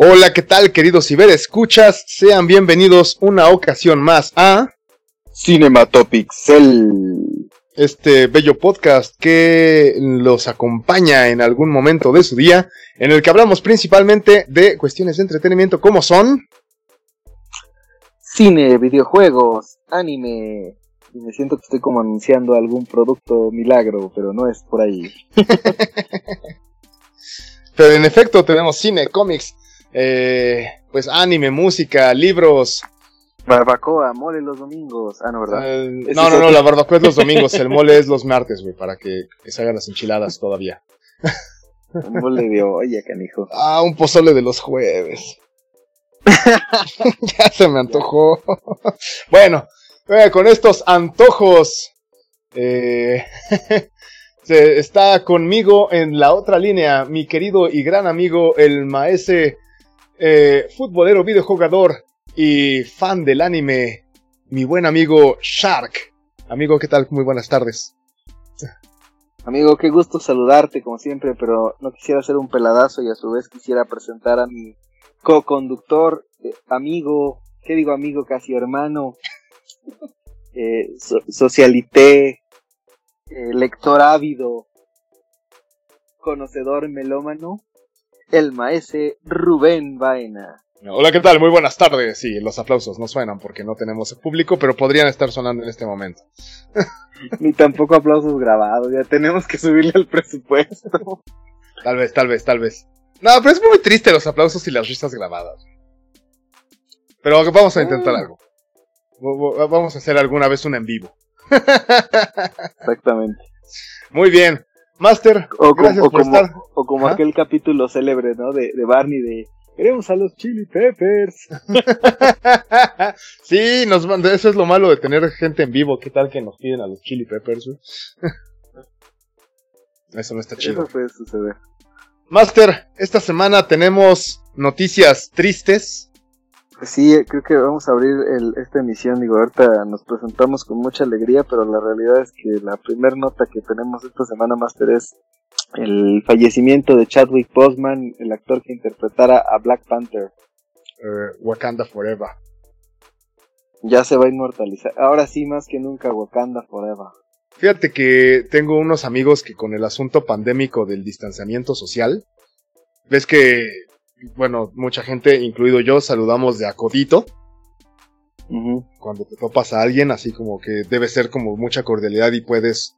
Hola, ¿qué tal, queridos ciberescuchas? Sean bienvenidos una ocasión más a Cinematopixel. Este bello podcast que los acompaña en algún momento de su día, en el que hablamos principalmente de cuestiones de entretenimiento como son cine, videojuegos, anime. Y me siento que estoy como anunciando algún producto milagro, pero no es por ahí. pero en efecto tenemos cine, cómics, eh, pues anime, música, libros. Barbacoa, mole los domingos. Ah, no, ¿verdad? Eh, no, no, no, la barbacoa es los domingos, el mole es los martes, güey, para que, se hagan las enchiladas todavía. Un mole de olla, canijo. Ah, un pozole de los jueves. ya se me antojó. bueno, eh, con estos antojos, eh, se está conmigo en la otra línea mi querido y gran amigo, el maese eh, futbolero, videojugador y fan del anime, mi buen amigo Shark. Amigo, ¿qué tal? Muy buenas tardes. Amigo, qué gusto saludarte como siempre, pero no quisiera hacer un peladazo y a su vez quisiera presentar a mi co-conductor, eh, amigo, ¿qué digo amigo? Casi hermano, eh, socialité, eh, lector ávido, conocedor melómano, el maese Rubén Vaina. Hola, ¿qué tal? Muy buenas tardes. Sí, los aplausos no suenan porque no tenemos público, pero podrían estar sonando en este momento. Ni tampoco aplausos grabados, ya tenemos que subirle el presupuesto. Tal vez, tal vez, tal vez. No, pero es muy triste los aplausos y las risas grabadas. Pero vamos a intentar ah. algo. Vamos a hacer alguna vez un en vivo. Exactamente. Muy bien. Master, o, como, o como aquel capítulo célebre, ¿no? De, de Barney de queremos a los Chili Peppers. sí, nos eso es lo malo de tener gente en vivo. ¿Qué tal que nos piden a los Chili Peppers? eso no está chido. Eso puede suceder. Master, esta semana tenemos noticias tristes Sí, creo que vamos a abrir esta emisión. Digo, ahorita nos presentamos con mucha alegría, pero la realidad es que la primera nota que tenemos esta semana, Master, es el fallecimiento de Chadwick Boseman, el actor que interpretara a Black Panther. Eh, Wakanda Forever. Ya se va a inmortalizar. Ahora sí, más que nunca, Wakanda Forever. Fíjate que tengo unos amigos que con el asunto pandémico del distanciamiento social, ves que bueno, mucha gente, incluido yo, saludamos de acodito. Cuando te topas a alguien, así como que debe ser como mucha cordialidad y puedes,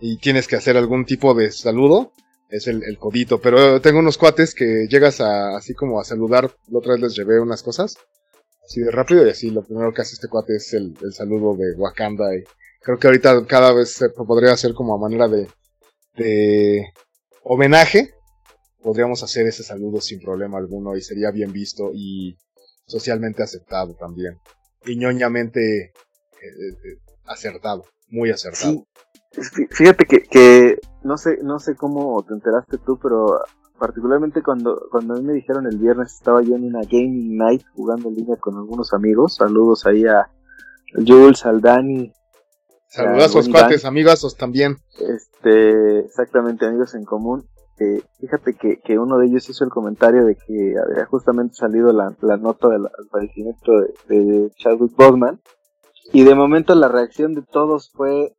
y tienes que hacer algún tipo de saludo, es el, codito. Pero tengo unos cuates que llegas a, así como a saludar, la otra vez les llevé unas cosas, así de rápido, y así lo primero que hace este cuate es el, saludo de Wakanda. Y creo que ahorita cada vez se podría hacer como a manera de, de homenaje podríamos hacer ese saludo sin problema alguno y sería bien visto y socialmente aceptado también. Y ñoñamente eh, eh, acertado, muy acertado. Fíjate que, que no sé no sé cómo te enteraste tú, pero particularmente cuando, cuando a mí me dijeron el viernes estaba yo en una gaming night jugando en línea con algunos amigos. Saludos ahí a Jules, al Dani. Sus cuates, amigazos también. Este, exactamente, amigos en común fíjate que, que, uno de ellos hizo el comentario de que había justamente salido la, nota del fallecimiento de, Chadwick Boseman y de momento la reacción de todos fue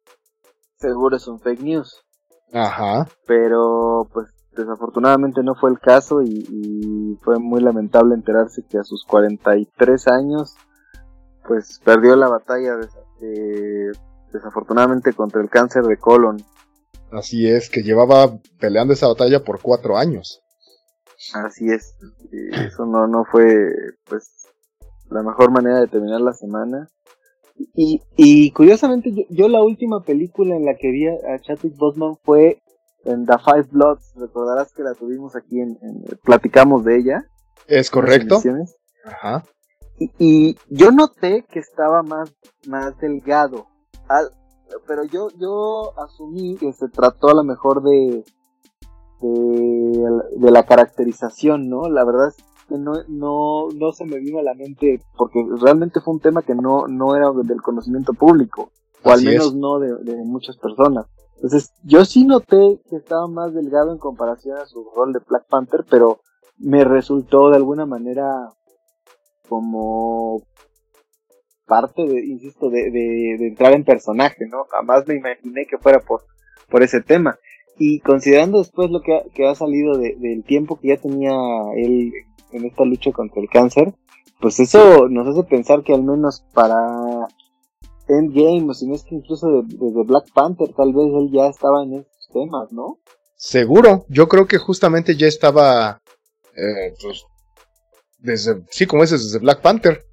seguro es un fake news. Ajá. Pero pues desafortunadamente no fue el caso y, fue muy lamentable enterarse que a sus 43 años pues perdió la batalla desafortunadamente contra el cáncer de colon Así es, que llevaba peleando esa batalla por cuatro años. Así es, eso no, no fue pues la mejor manera de terminar la semana. Y, y curiosamente yo, la última película en la que vi a Chadwick Boseman fue en The Five Bloods, recordarás que la tuvimos aquí en, platicamos de ella. Es correcto. Ajá. Y, y, yo noté que estaba más, más delgado. Al, pero yo, yo asumí que se trató a lo mejor de, de, la caracterización, ¿no? La verdad es que no, no, no se me vino a la mente, porque realmente fue un tema que no, no era del conocimiento público, o al menos no de, muchas personas. Entonces, yo sí noté que estaba más delgado en comparación a su rol de Black Panther, pero me resultó de alguna manera como parte de, insisto, de, de, entrar en personaje, ¿no? Jamás me imaginé que fuera por, por ese tema. Y considerando después lo que ha, que ha salido del tiempo que ya tenía él en esta lucha contra el cáncer, pues eso nos hace pensar que al menos para Endgame, o si no es que incluso desde Black Panther, tal vez él ya estaba en estos temas, ¿no? Seguro, yo creo que justamente ya estaba, eh, pues, desde, sí, como dices, desde Black Panther.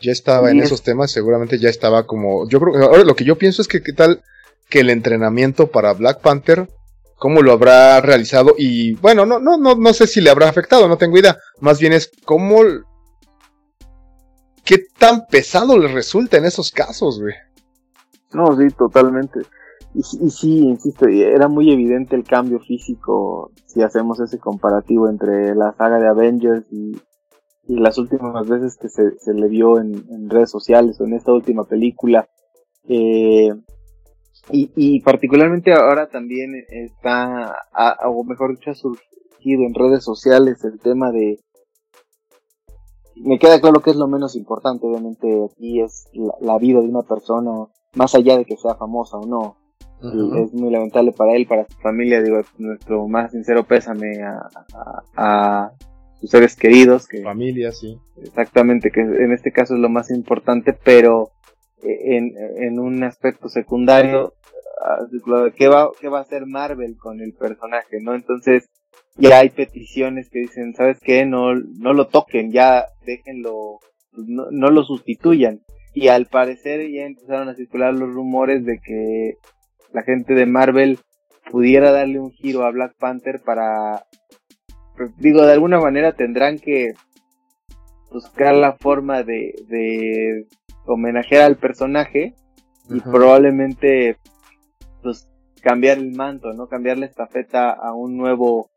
Ya estaba en esos temas, seguramente ya estaba como, yo creo, ahora lo que yo pienso es que qué tal que el entrenamiento para Black Panther, cómo lo habrá realizado y bueno, no, no, no, no sé si le habrá afectado, no tengo idea, más bien es cómo, qué tan pesado le resulta en esos casos, güey. No, sí, totalmente. Y, y, sí, insisto, era muy evidente el cambio físico si hacemos ese comparativo entre la saga de Avengers y, las últimas veces que se, se le vio en, redes sociales o en esta última película. Eh, y, y, particularmente ahora también está, o mejor dicho, ha surgido en redes sociales el tema de... Me queda claro que es lo menos importante, obviamente aquí es la vida de una persona, más allá de que sea famosa o no es muy lamentable para él, para su familia, digo, nuestro más sincero pésame a, sus seres queridos. Que, familia, sí. Exactamente, que en este caso es lo más importante, pero eh, en, en un aspecto secundario, ah, ¿qué va, ¿qué va a hacer Marvel con el personaje? ¿no? Entonces, ya hay peticiones que dicen, ¿sabes qué? No, no lo toquen, ya déjenlo, no, no lo sustituyan. Y al parecer ya empezaron a circular los rumores de que la gente de Marvel pudiera darle un giro a Black Panther para, pues, digo, de alguna manera tendrán que buscar la forma de, de homenajear al personaje y probablemente pues cambiar el manto, ¿no? Cambiar la estafeta a un nuevo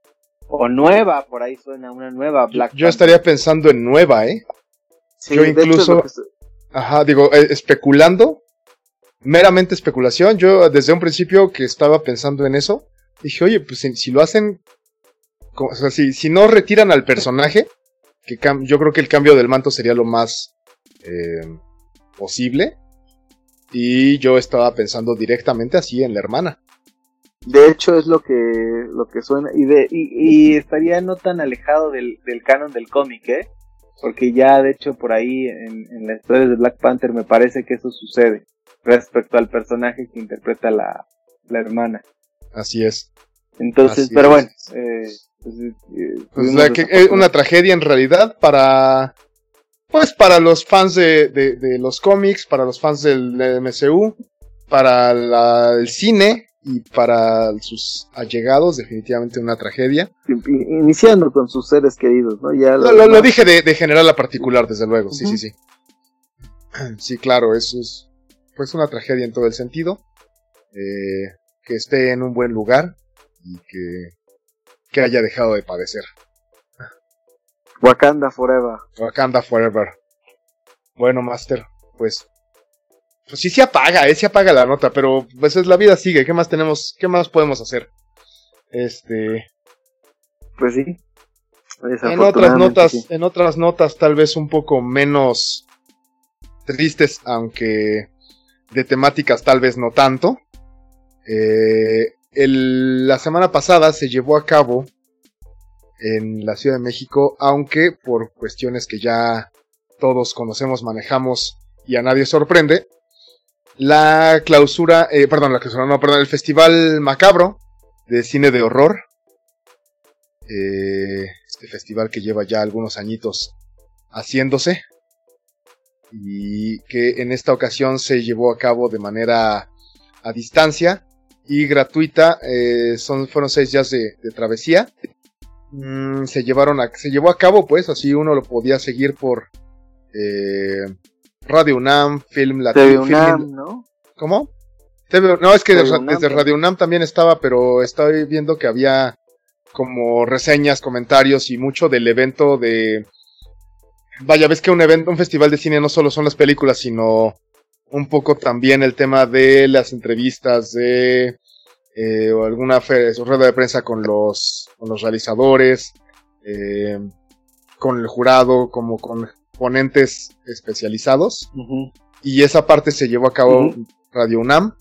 o nueva, por ahí suena una nueva Black Yo, estaría pensando en nueva, ¿eh? yo incluso, ajá, digo, eh, especulando, meramente especulación. Yo desde un principio que estaba pensando en eso, dije, oye, pues si, lo hacen, o sea, si, si, no retiran al personaje, que yo creo que el cambio del manto sería lo más eh, posible. Y yo estaba pensando directamente así en la hermana. De hecho es lo que lo que suena y de y, estaría no tan alejado del, del canon del cómic, ¿eh? Porque ya de hecho por ahí en, en las historias de Black Panther me parece que eso sucede respecto al personaje que interpreta la, la hermana. Así es. Entonces, pero bueno. Eh, pues, eh, pues que, es una tragedia en realidad para. Pues para los fans de, de, los cómics, para los fans del, MCU, para el cine y para sus allegados, definitivamente una tragedia. Iniciando con sus seres queridos, ¿no? Ya lo, lo, dije de, de, general a particular, desde luego, sí, sí, sí. Sí, claro, eso es pues una tragedia en todo el sentido. Eh, que esté en un buen lugar y que, que haya dejado de padecer. Wakanda Forever. Wakanda Forever. Bueno, Master, pues. Pues sí se apaga, eh, se apaga la nota, pero pues es la vida sigue, ¿qué más tenemos, qué más podemos hacer? Este. Pues sí. En otras notas, en otras notas tal vez un poco menos tristes, aunque de temáticas tal vez no tanto. Eh, la semana pasada se llevó a cabo en la Ciudad de México, aunque por cuestiones que ya todos conocemos, manejamos y a nadie sorprende, la clausura, eh, perdón, la clausura, no, perdón, el Festival Macabro de Cine de Horror. Eh, este festival que lleva ya algunos añitos haciéndose y que en esta ocasión se llevó a cabo de manera a distancia y gratuita. Eh, son, fueron seis días de, travesía. Mm, se llevaron a, se llevó a cabo, pues, así uno lo podía seguir por eh, Radio UNAM, Film Latino. ¿no? ¿Cómo? no, es que desde Radio UNAM también estaba, pero estoy viendo que había como reseñas, comentarios y mucho del evento de vaya, ves que un evento, un festival de cine no solo son las películas, sino un poco también el tema de las entrevistas, de eh, o alguna rueda de prensa con los, con los realizadores, eh, con el jurado, como con ponentes especializados. Y esa parte se llevó a cabo Radio UNAM.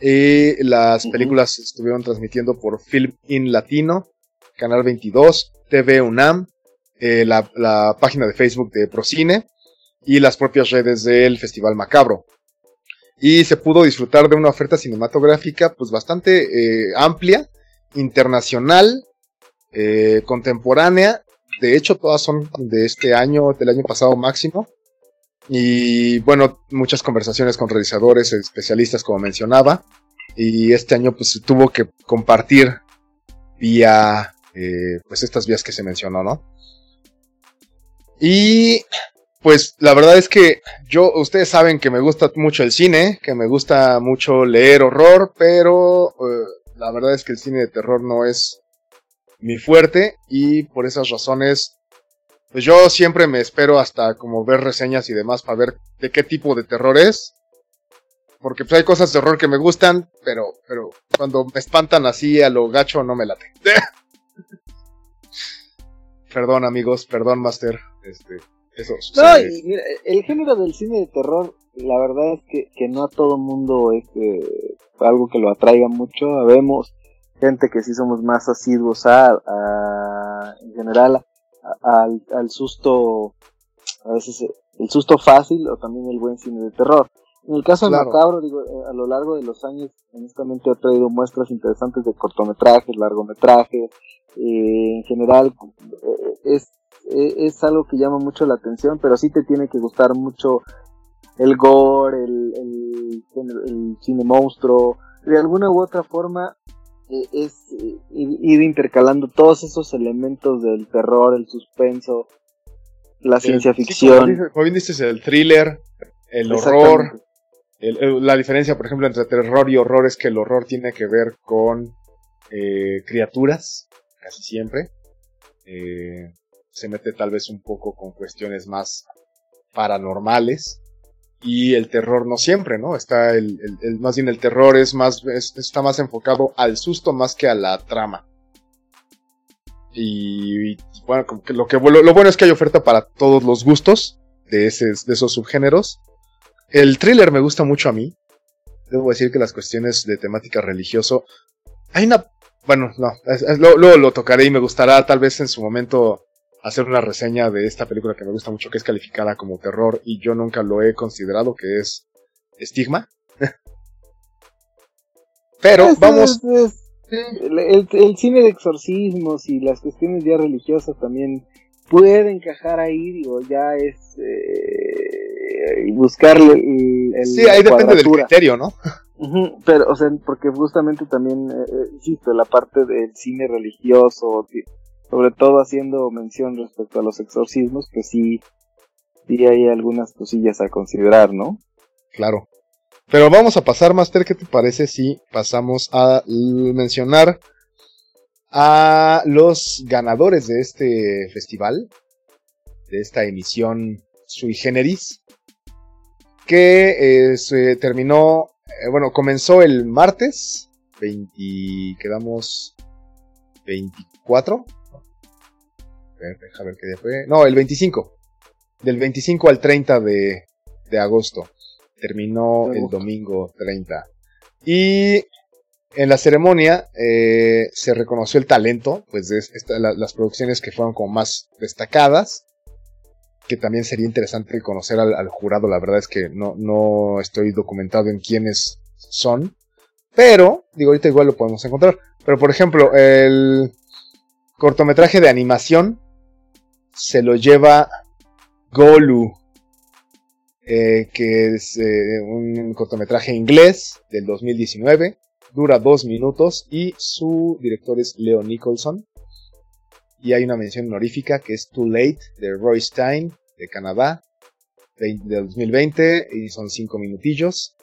Y las películas estuvieron transmitiendo por Film in Latino, Canal 22, TV UNAM, eh, la, la, página de Facebook de Procine y las propias redes del Festival Macabro. Y se pudo disfrutar de una oferta cinematográfica pues bastante eh, amplia, internacional, eh, contemporánea. De hecho, todas son de este año, del año pasado máximo. Y bueno, muchas conversaciones con realizadores, especialistas, como mencionaba. Y este año pues se tuvo que compartir vía, eh, pues estas vías que se mencionó, ¿no? Y pues la verdad es que yo, ustedes saben que me gusta mucho el cine, que me gusta mucho leer horror, pero eh, la verdad es que el cine de terror no es mi fuerte y por esas razones pues yo siempre me espero hasta como ver reseñas y demás para ver de qué tipo de terror es. Porque pues hay cosas de horror que me gustan, pero, pero cuando me espantan así a lo gacho no me late. perdón amigos, perdón Master. Este, eso no, y mira, el género del cine de terror, la verdad es que, que no a todo mundo es eh, algo que lo atraiga mucho. Vemos gente que sí somos más asiduos a, a en general al, al susto, a veces el susto fácil o también el buen cine de terror. En el caso de Macabro, digo, eh, a lo largo de los años, honestamente ha traído muestras interesantes de cortometrajes, largometrajes, eh, en general eh, es, es algo que llama mucho la atención, pero sí te tiene que gustar mucho el gore, el, el, el cine monstruo, de alguna u otra forma eh, es eh, ir intercalando todos esos elementos del terror, el suspenso, la ciencia ficción. como, bien dices, el thriller, el horror. la diferencia, por ejemplo, entre terror y horror es que el horror tiene que ver con eh, criaturas, casi siempre. Se mete tal vez un poco con cuestiones más paranormales y el terror no siempre, ¿no? Está el, más bien el terror es más, está más enfocado al susto más que a la trama. Y, bueno, lo, que lo, bueno es que hay oferta para todos los gustos de, ese, de esos subgéneros. El thriller me gusta mucho a mí. Debo decir que las cuestiones de temática religioso. Hay una. Bueno, no. Luego lo tocaré y me gustará tal vez en su momento hacer una reseña de esta película que me gusta mucho, que es calificada como terror y yo nunca lo he considerado, que es Estigma. Pero vamos... el, cine de exorcismos y las cuestiones ya religiosas también puede encajar ahí, digo, ya es eh, buscarle el, Sí, ahí depende del criterio, ¿no? pero, o sea, porque justamente también, eh, eh, insisto, la parte del cine religioso, sobre todo haciendo mención respecto a los exorcismos, que sí, sí hay algunas cosillas a considerar, ¿no? Claro. Pero vamos a pasar, Master, ¿qué te parece si pasamos a mencionar a los ganadores de este festival, de esta emisión sui generis, que eh, se terminó, eh, bueno, comenzó el martes, 20, quedamos 24, ver qué día fue. No, el 25. Del 25 al 30 de, de agosto. Terminó el domingo 30. Y en la ceremonia eh, se reconoció el talento, pues de las producciones que fueron como más destacadas, que también sería interesante conocer al, al, jurado, la verdad es que no, no estoy documentado en quiénes son, pero, digo, ahorita igual lo podemos encontrar, pero por ejemplo, el cortometraje de animación se lo lleva Golu, eh, que es eh, un cortometraje inglés del 2019, dura dos minutos y su director es Leo Nicholson. Y hay una mención honorífica que es Too Late de Roy Stein de Canadá del 2020 y son cinco minutillos.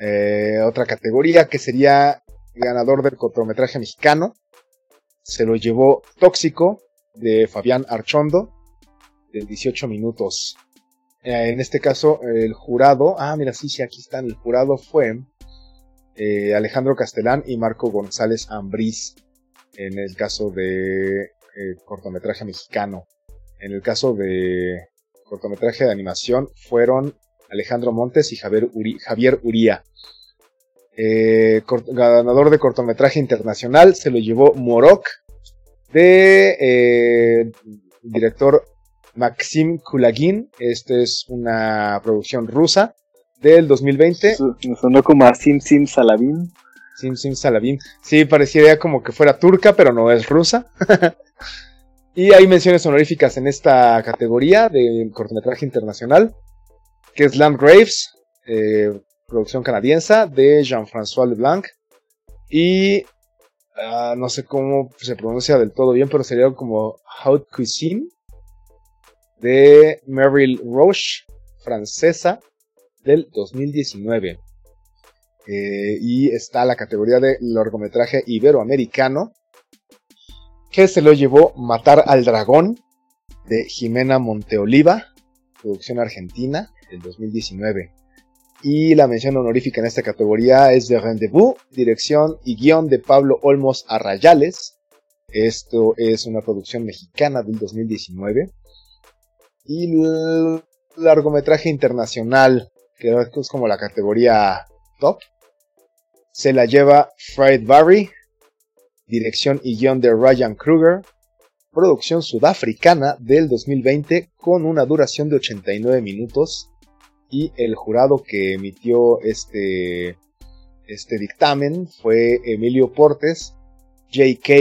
Eh, otra categoría que sería ganador del cortometraje mexicano se lo llevó Tóxico de Fabián Archondo, de 18 minutos. Eh, en este caso, el jurado, ah, mira, sí, sí, aquí están, el jurado fue eh, Alejandro Castelán y Marco González Ambriz en el caso de eh, cortometraje mexicano. En el caso de cortometraje de animación fueron Alejandro Montes y Javier, Javier Uría. Ganador de cortometraje internacional se lo llevó Morok de eh, director Maxim Kulagin. Esta es una producción rusa del 2020. Me sonó como a Sim Sim Salavin. Sim Sim Salavin. Sí, pareciera como que fuera turca, pero no es rusa. y hay menciones honoríficas en esta categoría de cortometraje internacional, que es Landgraves, eh, producción canadiense de Jean-François Leblanc. Y ah, no sé cómo se pronuncia del todo bien, pero sería como Haute Cuisine de Meryl Roche, francesa, del 2019. Eh, y está la categoría de largometraje iberoamericano, que se lo llevó Matar al Dragón, de Jimena Monteoliva, producción argentina, del 2019. Y la mención honorífica en esta categoría es de Rendezvous, dirección y guion de Pablo Olmos Arrayales. Esto es una producción mexicana del 2019. Y el largometraje internacional, que es como la categoría top, se la lleva Fried Barry, dirección y guion de Ryan Kruger, producción sudafricana del 2020 con una duración de 89 minutos y el jurado que emitió este, este dictamen fue Emilio Portes, J.K.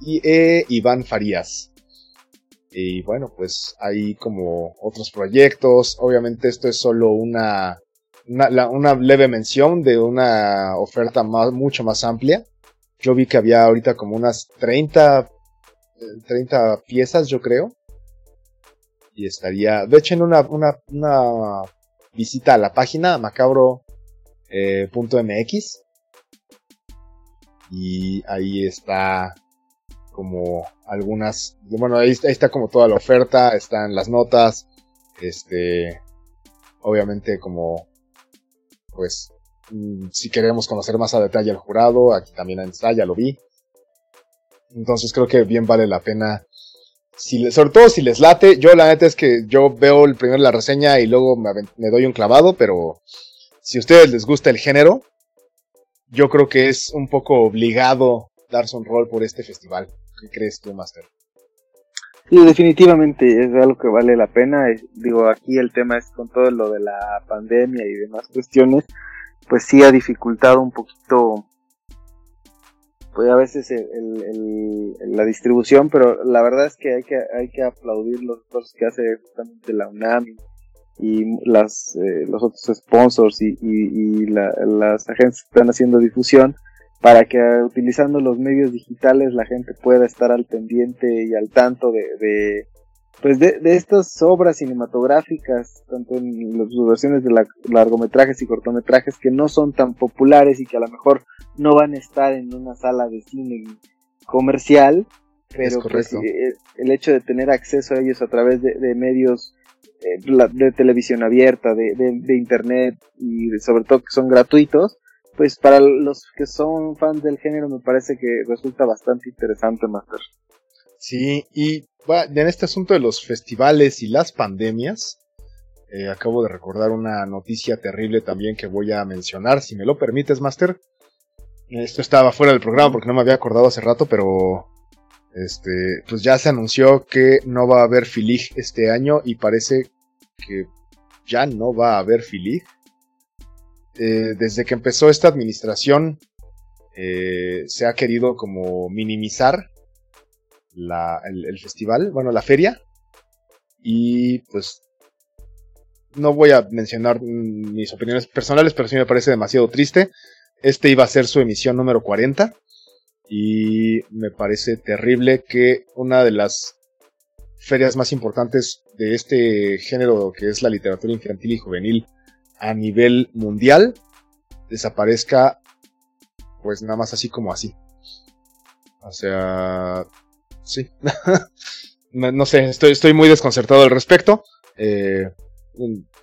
y eh, Iván Farías. Y bueno, pues hay como otros proyectos. Obviamente esto es solo una, una, leve mención de una oferta más, mucho más amplia. Yo vi que había ahorita como unas 30, 30 piezas, yo creo. Y estaría, de hecho, en una, una, una visita la página macabro.mx. y ahí está como algunas, bueno, ahí, está como toda la oferta, están las notas, este, obviamente como, pues, mm, si queremos conocer más a detalle al jurado, aquí también está, ya lo vi. Entonces creo que bien vale la pena si, sobre todo si les late, yo la neta es que yo veo el primero la reseña y luego me, doy un clavado, pero si a ustedes les gusta el género, yo creo que es un poco obligado darse un rol por este festival. ¿Qué crees tú, Master? Sí, definitivamente es algo que vale la pena. Digo, aquí el tema es con todo lo de la pandemia y demás cuestiones, pues sí ha dificultado un poquito pues a veces el, la distribución, pero la verdad es que hay que, hay que aplaudir los esfuerzos que hace justamente la UNAM y, las, eh, los otros sponsors y, y, las agencias que están haciendo difusión para que utilizando los medios digitales la gente pueda estar al pendiente y al tanto de, pues de, de, estas obras cinematográficas, tanto en las versiones de largometrajes y cortometrajes que no son tan populares y que a lo mejor no van a estar en una sala de cine comercial, pero pues, eh, el hecho de tener acceso a ellos a través de, medios eh, de televisión abierta, de, de, internet y sobre todo que son gratuitos, pues para los que son fans del género me parece que resulta bastante interesante, Master. Sí, y en este asunto de los festivales y las pandemias, eh, acabo de recordar una noticia terrible también que voy a mencionar, si me lo permites, Master. Esto estaba fuera del programa porque no me había acordado hace rato, pero este, pues ya se anunció que no va a haber Filig este año y parece que ya no va a haber Filig. Eh, desde que empezó esta administración eh, se ha querido como minimizar el, festival, bueno, la feria. Y pues no voy a mencionar mis opiniones personales, pero sí me parece demasiado triste. Este iba a ser su emisión número 40 y me parece terrible que una de las ferias más importantes de este género que es la literatura infantil y juvenil a nivel mundial desaparezca pues nada más así como así. O sea, sí. no, sé, estoy, estoy muy desconcertado al respecto. Eh,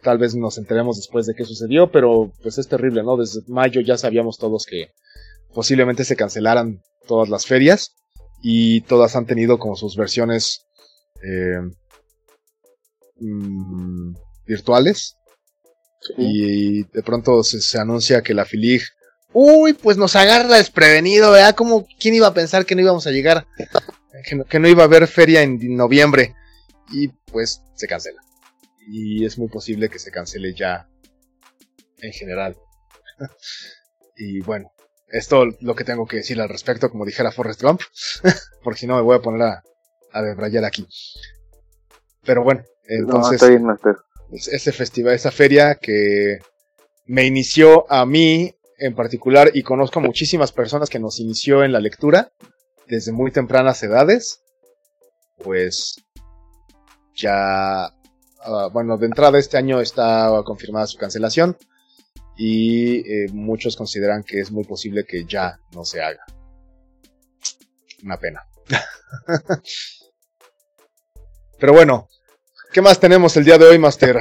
tal vez nos enteremos después de qué sucedió, pero pues es terrible, ¿no? Desde mayo ya sabíamos todos que posiblemente se cancelaran todas las ferias y todas han tenido como sus versiones eh, mm, virtuales. Y de pronto se, anuncia que la Filig, uy, pues nos agarra desprevenido, ¿verdad? Como, ¿quién iba a pensar que no íbamos a llegar? Que no iba a haber feria en noviembre. Y pues se cancela. Y es muy posible que se cancele ya en general. y bueno, esto lo que tengo que decir al respecto, como dijera Forrest Gump, porque si no me voy a poner a, a debrayar aquí. Pero bueno, entonces, ese festival, esa feria que me inició a mí en particular y conozco a muchísimas personas que nos inició en la lectura desde muy tempranas edades, pues ya, ah, bueno, de entrada este año está confirmada su cancelación y eh, muchos consideran que es muy posible que ya no se haga. Una pena. Pero bueno, ¿qué más tenemos el día de hoy, Master?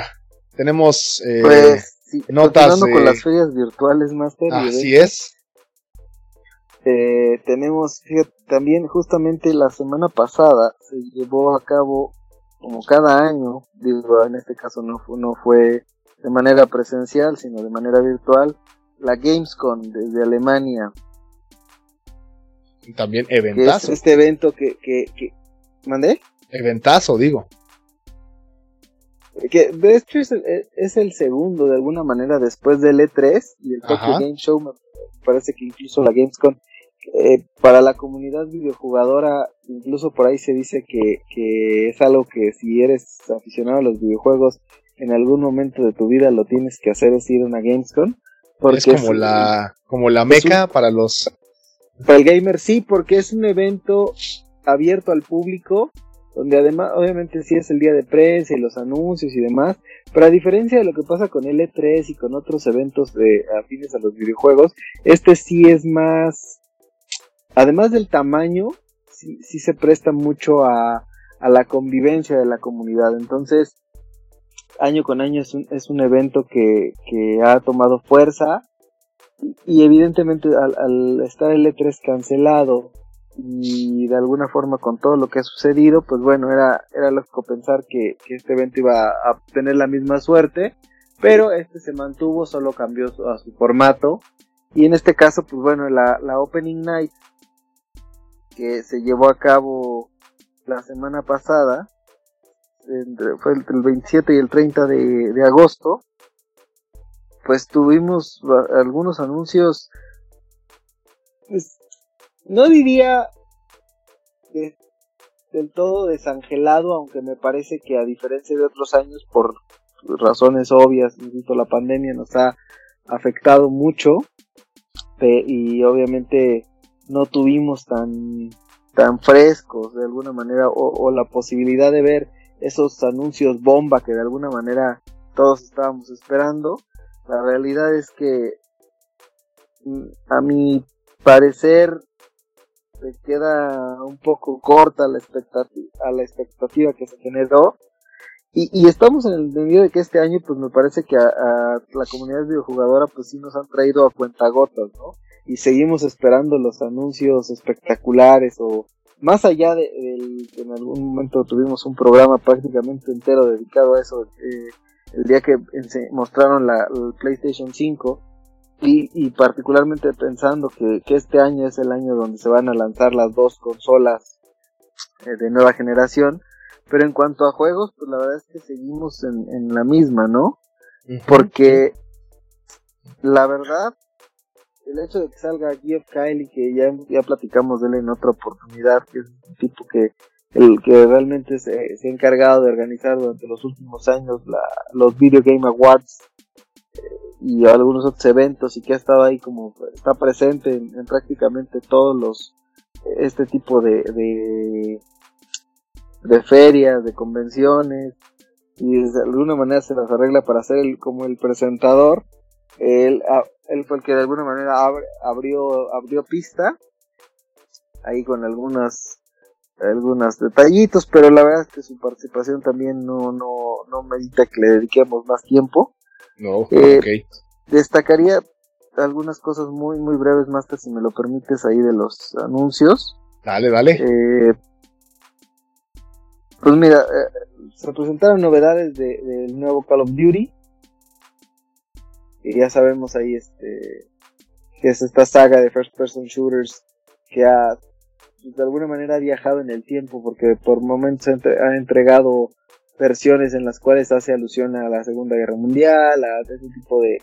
Tenemos eh, pues, notas con las ferias virtuales, Master. Así es. Eh, tenemos también justamente la semana pasada se llevó a cabo como cada año, digo, en este caso no, no fue de manera presencial, sino de manera virtual, la Gamescom desde Alemania. Y también eventazo. este evento que, que, que... ¿Mandé? Eventazo, digo. Que de hecho es el, es el, segundo, de alguna manera, después del E3 y el Tokyo Game Show. Me parece que incluso la Gamescom eh, para la comunidad videojugadora, incluso por ahí se dice que, que es algo que si eres aficionado a los videojuegos, en algún momento de tu vida lo tienes que hacer, es ir a una Gamescom. Porque es como la, como la meca para los... Para el gamer sí, porque es un evento abierto al público, donde además, obviamente sí es el día de prensa y los anuncios y demás, pero a diferencia de lo que pasa con el E3 y con otros eventos de afines a los videojuegos, este sí es más además del tamaño, sí, sí se presta mucho a, la convivencia de la comunidad. Entonces, año con año es un, es un evento que, que ha tomado fuerza y evidentemente al, estar el E3 cancelado y de alguna forma con todo lo que ha sucedido, pues bueno, era, era lógico pensar que, este evento iba a tener la misma suerte, pero este se mantuvo, solo cambió a su formato y en este caso, pues bueno, la Opening Night que se llevó a cabo la semana pasada, fue entre el 27 y el 30 de, agosto, pues tuvimos algunos anuncios, pues, no diría del todo desangelado, aunque me parece que a diferencia de otros años, por razones obvias, la pandemia nos ha afectado mucho, y obviamente no tuvimos tan, tan frescos de alguna manera o, la posibilidad de ver esos anuncios bomba que de alguna manera todos estábamos esperando. La realidad es que mm, a mi parecer se queda un poco corta la expectativa, a la expectativa que se generó. Y, y estamos en el medio de que este año, pues me parece que a, la comunidad videojugadora, pues sí nos han traído a cuentagotas, ¿no? Y seguimos esperando los anuncios espectaculares o más allá de que en algún momento tuvimos un programa prácticamente entero dedicado a eso eh, el día que mostraron la, el PlayStation 5 y, y particularmente pensando que, que, este año es el año donde se van a lanzar las dos consolas eh, de nueva generación pero en cuanto a juegos pues la verdad es que seguimos en, en la misma no porque la verdad el hecho de que salga Geoff Kylie, que ya, ya platicamos de él en otra oportunidad, que es un tipo que el que realmente se, ha encargado de organizar durante los últimos años los Video Game Awards eh, y algunos otros eventos y que ha estado ahí como está presente en, prácticamente todos los este tipo de, de, de ferias, de convenciones y de alguna manera se las arregla para ser el, como el presentador él, ah, él fue el que de alguna manera abrió, abrió pista ahí con algunas algunos detallitos, pero la verdad es que su participación también no, no, no medita que le dediquemos más tiempo. No, Eh. Destacaría algunas cosas muy, muy breves, más si me lo permites, ahí de los anuncios. Dale, dale. Eh, pues mira, eh, se presentaron novedades de- del nuevo Call of Duty. Y ya sabemos ahí este que es esta saga de first person shooters que ha pues, de alguna manera ha viajado en el tiempo porque por momentos ha, entre- ha entregado versiones en las cuales hace alusión a la Segunda Guerra Mundial, a ese tipo de,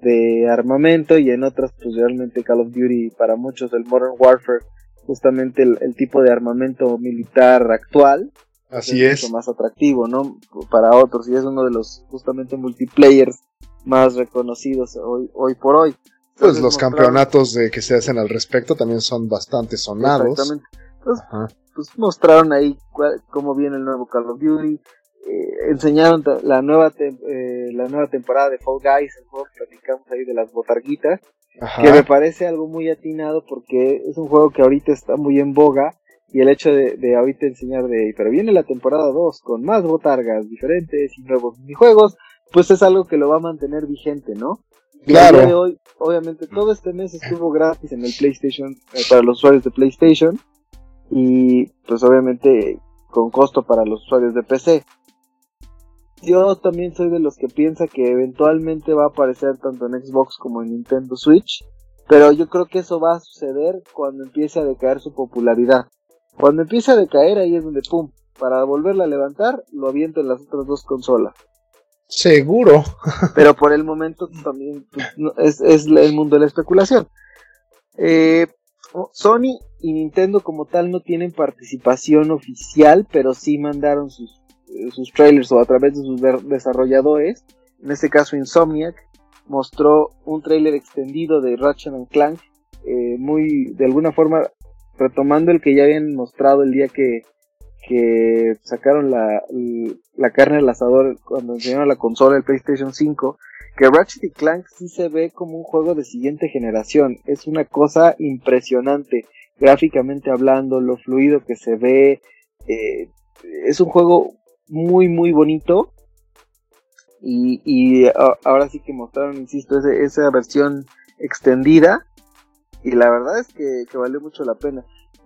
de armamento y en otras pues realmente Call of Duty para muchos el Modern Warfare justamente el, el tipo de armamento militar actual Así es es. mucho más atractivo, ¿no? Para otros, y es uno de los justamente multiplayers más reconocidos hoy, hoy por hoy. Pues los campeonatos de que se hacen al respecto también son bastante sonados. Exactamente. Entonces, Ajá. pues mostraron ahí cuál- cómo viene el nuevo Call of Duty. eh, enseñaron la nueva tem- eh, la nueva temporada de Fall Guys, el juego que platicamos ahí de las botarguitas, Ajá. que me parece algo muy atinado porque es un juego que ahorita está muy en boga y el hecho de, de ahorita enseñar de, pero viene la temporada 2 con más botargas diferentes y nuevos minijuegos, pues es algo que lo va a mantener vigente, ¿no? Claro. al día de hoy, obviamente todo este mes estuvo gratis en el PlayStation, eh, para los usuarios de PlayStation y pues obviamente con costo para los usuarios de PC. Yo también soy de los que piensa que eventualmente va a aparecer tanto en Xbox como en Nintendo Switch, pero yo creo que eso va a suceder cuando empiece a decaer su popularidad. Cuando empiece a decaer ahí es donde pum, para volverla a levantar lo aviento en las otras dos consolas. Seguro. Pero por el momento también pues, es, el mundo de la especulación. Eh, Sony y Nintendo como tal no tienen participación oficial, pero sí mandaron sus, eh, sus trailers o a través de sus desarrolladores. En este caso Insomniac mostró un trailer extendido de Ratchet Clank, eh, muy de alguna forma retomando el que ya habían mostrado el día que, que sacaron la, la carne al asador cuando enseñaron la consola del PlayStation 5, que Ratchet y Clank sí se ve como un juego de siguiente generación. Es una cosa impresionante, gráficamente hablando, lo fluido que se ve. eh, es un juego muy, muy bonito. Y, y ahora sí que mostraron, insisto, ese- esa versión extendida. Y la verdad es que, que valió mucho la pena.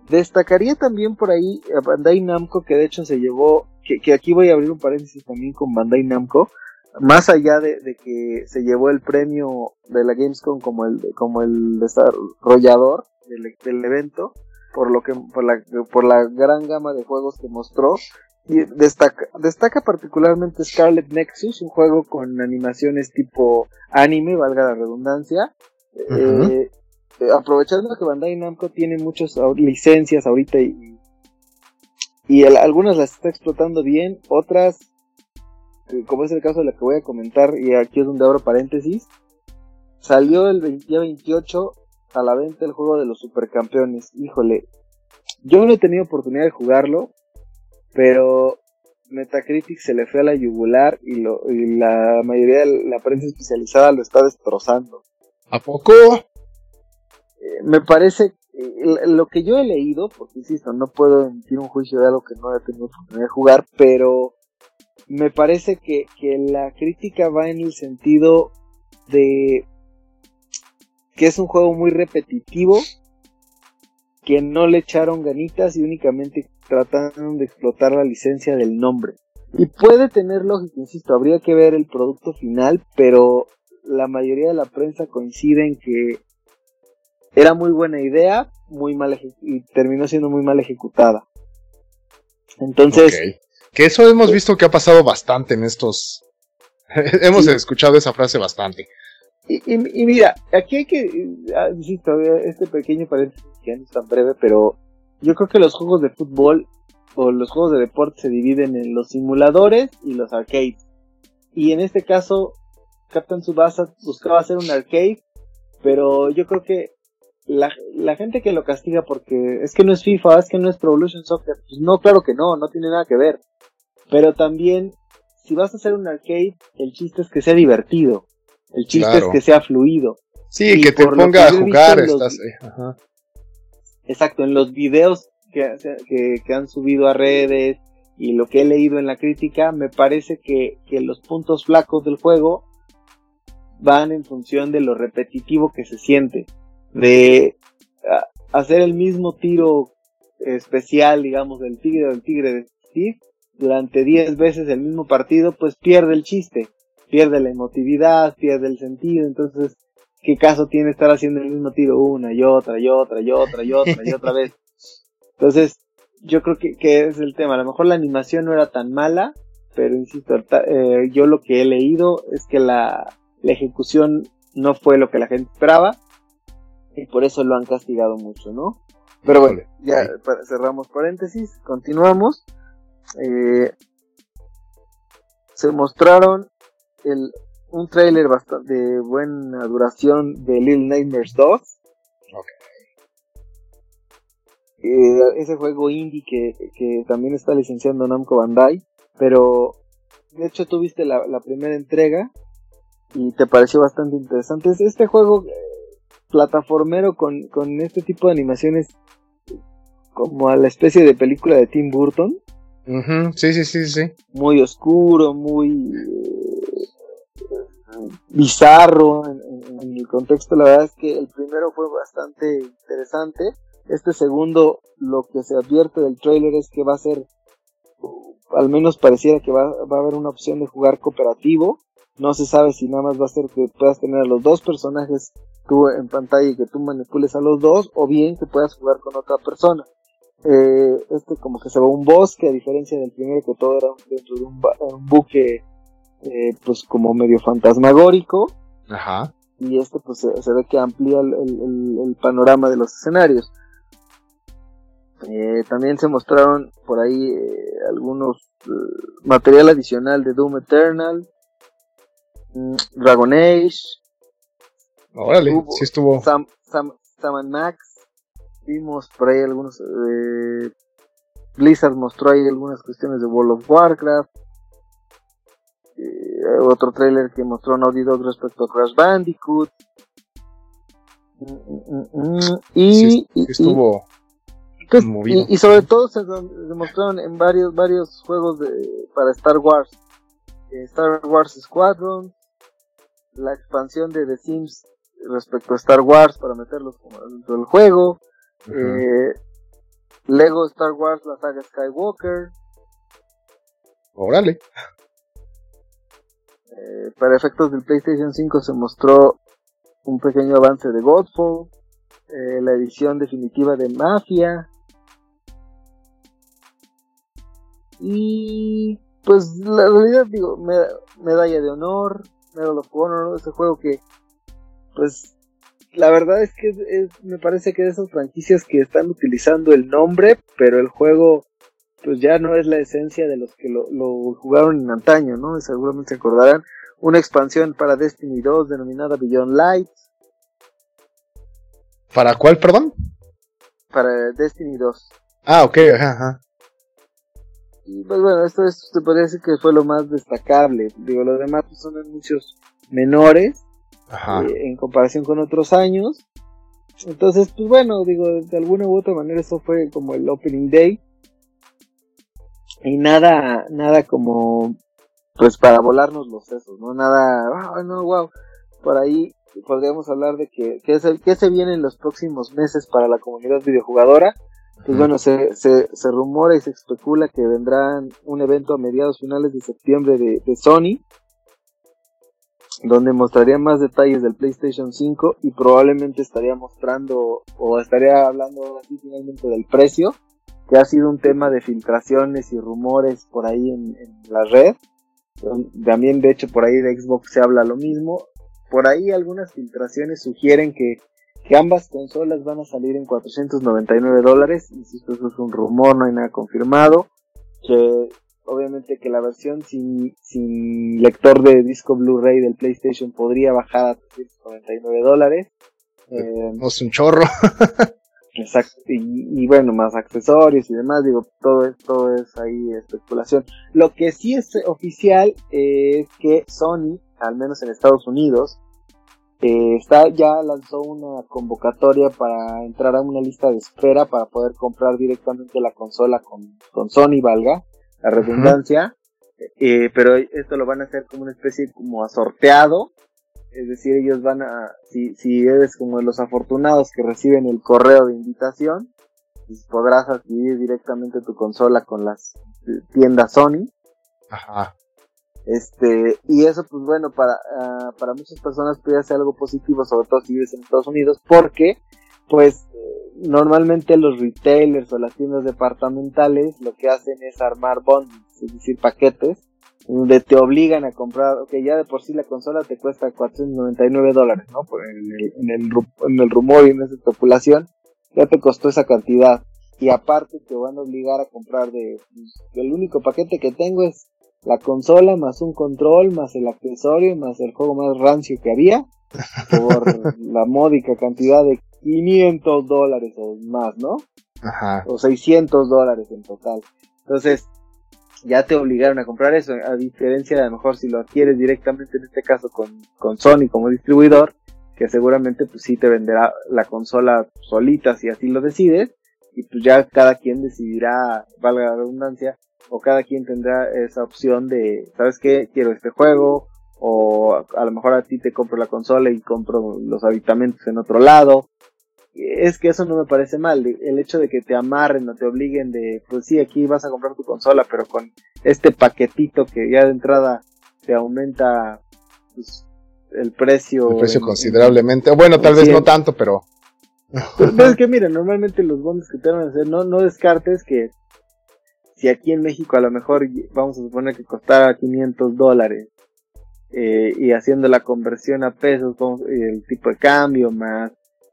Destacaría también por ahí a Bandai Namco, que de hecho se llevó, que, que aquí voy a abrir un paréntesis también con Bandai Namco, más allá de, de que se llevó el premio de la Gamescom como el, como el desarrollador del, del evento, por lo que, por la, por la gran gama de juegos que mostró, y destaca, destaca particularmente Scarlet Nexus, un juego con animaciones tipo anime, valga la redundancia, eh, eh, aprovechando que Bandai Namco tiene muchas licencias ahorita y, y algunas las está explotando bien, otras, eh, como es el caso de la que voy a comentar, y aquí es donde abro paréntesis, salió el 20 día 28 a la venta el juego de los supercampeones. Híjole, yo no he tenido oportunidad de jugarlo, pero Metacritic se le fue a la yugular y, lo, y la mayoría de la prensa especializada lo está destrozando. ¿A poco? Eh, me parece eh, lo que yo he leído, porque insisto, no puedo emitir un juicio de algo que no he tenido oportunidad de jugar, pero me parece que, que la crítica va en el sentido de que es un juego muy repetitivo, que no le echaron ganitas y únicamente trataron de explotar la licencia del nombre. Y puede tener lógica, insisto, habría que ver el producto final, pero la mayoría de la prensa coincide en que era muy buena idea, muy mal y terminó siendo muy mal ejecutada. Entonces, Ok. Que eso hemos visto que ha pasado bastante en estos. hemos Sí. escuchado esa frase bastante. y, y- y mira, aquí hay que, ah, insisto, este pequeño paréntesis que no es tan breve, pero yo creo que los juegos de fútbol o los juegos de deporte se dividen en los simuladores y los arcades. Y en este caso, Captain Tsubasa buscaba hacer un arcade, pero yo creo que la, la gente que lo castiga porque es que no es FIFA, es que no es Pro Evolution Soccer, pues no, claro que no, no tiene nada que ver. Pero también, si vas a hacer un arcade, el chiste es que sea divertido. El chiste Claro. es que sea fluido. Sí, Y que te ponga que a jugar. los- Estás, eh, ajá. Exacto, en los videos que, que, han subido a redes y lo que he leído en la crítica, me parece que, que los puntos flacos del juego van en función de lo repetitivo que se siente. De hacer el mismo tiro especial, digamos, del tigre del tigre de Steve, durante 10 veces el mismo partido, pues pierde el chiste, pierde la emotividad, pierde el sentido, entonces, ¿qué caso tiene estar haciendo el mismo tiro una y otra y otra y otra y otra y otra vez? Entonces, yo creo que, que es el tema, a lo mejor la animación no era tan mala, pero insisto, eh, yo lo que he leído es que la, la ejecución no fue lo que la gente esperaba y por eso lo han castigado mucho, ¿no? Pero bueno, ya cerramos paréntesis, continuamos. Eh, se mostraron el, un trailer bastante de buena duración de Little Nightmares 2. Eh, ese juego indie que, que, también está licenciando Namco Bandai, pero de hecho tuviste la, la primera entrega y te pareció bastante interesante. Este juego eh, plataformero con, con este tipo de animaciones como a la especie de película de Tim Burton. Sí, sí, sí, sí. Muy oscuro, muy eh, bizarro en, el contexto. La verdad es que el primero fue bastante interesante. Este segundo, lo que se advierte del trailer es que va a ser, al menos pareciera que va, va a haber una opción de jugar cooperativo. No se sabe si nada más va a ser que puedas tener a los dos personajes tú en pantalla y que tú manipules a los dos, o bien que puedas jugar con otra persona. Eh, este como que se ve un bosque, a diferencia del primero que todo era dentro de un, buque, eh, pues como medio fantasmagórico. Ajá. Y este pues se, ve que amplía el, panorama de los escenarios. Eh, también se mostraron por ahí algunos material adicional de Doom Eternal, Dragon Age, Órale, sí estuvo. Sam, Sam, Sam Max. Vimos por ahí algunos. Eh, Blizzard mostró ahí algunas cuestiones de World of Warcraft. Eh, otro trailer que mostró Naughty Dog respecto a Crash Bandicoot. Mm, mm, mm, y, sí, estuvo. Pues, y, y, sobre todo se, demostraron en varios varios juegos de, para Star Wars. Eh, Star Wars Squadron, la expansión de The Sims respecto a Star Wars para meterlos dentro del juego. eh, Lego Star Wars, la saga Skywalker. Órale. Eh, para efectos del PlayStation 5 se mostró un pequeño avance de Godfall, eh, la edición definitiva de Mafia. Y pues la realidad digo, medalla de honor, Medal of Honor, ese juego que pues la verdad es que me parece que de esas franquicias que están utilizando el nombre, pero el juego pues ya no es la esencia de los que lo, jugaron en antaño, ¿no? seguramente se acordarán. Una expansión para Destiny 2 denominada Beyond Light. ¿Para cuál, perdón? Para Destiny 2. Ah, ok, ajá, Y pues bueno, esto, se podría decir que fue lo más destacable. Digo, los demás pues, son anuncios menores eh, en comparación con otros años. Entonces, pues bueno, digo, de alguna u otra manera eso fue como el opening day. Y nada, nada como, pues para volarnos los sesos, ¿no? Nada, ah, no, wow. Por ahí podríamos hablar de que, que, se, que se viene en los próximos meses para la comunidad videojugadora. Pues bueno, se, se, se rumora y se especula que vendrán un evento a mediados finales de septiembre de, de Sony donde mostraría más detalles del PlayStation 5 y probablemente estaría mostrando o estaría hablando así finalmente del precio, que ha sido un tema de filtraciones y rumores por ahí en, la red. También de hecho por ahí de Xbox se habla lo mismo. Por ahí algunas filtraciones sugieren que, que ambas consolas van a salir en 499 dólares. Insisto, eso es un rumor, no hay nada confirmado. Que obviamente que la versión sin, sin lector de disco Blu-ray del PlayStation podría bajar a 399 dólares. Eh, es un chorro. exacto, y, bueno, más accesorios y demás, digo, todo es, todo es ahí especulación. Lo que sí es oficial es que Sony, al menos en Estados Unidos, eh, está ya lanzó una convocatoria para entrar a una lista de espera para poder comprar directamente la consola con, con Sony, valga la redundancia. Eh, pero esto lo van a hacer como una especie como a sorteado. Es decir, ellos van a, si, si eres como de los afortunados que reciben el correo de invitación, pues podrás adquirir directamente tu consola con las tiendas Sony. Ajá. Este, y eso, pues bueno, para, ah, para muchas personas puede ser algo positivo, sobre todo si vives en Estados Unidos, porque, pues, normalmente los retailers o las tiendas departamentales lo que hacen es armar bundles, es decir, paquetes, donde te obligan a comprar, ok, ya de por sí la consola te cuesta 499 dólares, ¿no? Por en, el, en, el, en el rumor y en esa especulación, ya te costó esa cantidad. Y aparte te van a obligar a comprar de, pues, el único paquete que tengo es la consola más un control más el accesorio más el juego más rancio que había por la módica cantidad de 500 dólares o más, ¿no? Ajá. O 600 dólares en total. Entonces, ya te obligaron a comprar eso, a diferencia de a lo mejor si lo adquieres directamente en este caso con, con Sony como distribuidor, que seguramente pues sí te venderá la consola solita si así lo decides, y pues ya cada quien decidirá, valga la redundancia, o cada quien tendrá esa opción de, ¿sabes qué? Quiero este juego, o a lo mejor a ti te compro la consola y compro los habitamentos en otro lado. Es que eso no me parece mal, el hecho de que te amarren o te obliguen de, pues sí, aquí vas a comprar tu consola, pero con este paquetito que ya de entrada te aumenta pues, el precio. El precio considerablemente, bueno, tal vez no tanto, pero... Pues, es que mira, normalmente los bonds que te van a hacer, no, no descartes que si aquí en México a lo mejor vamos a suponer que costara 500 dólares eh, y haciendo la conversión a pesos, el tipo de cambio más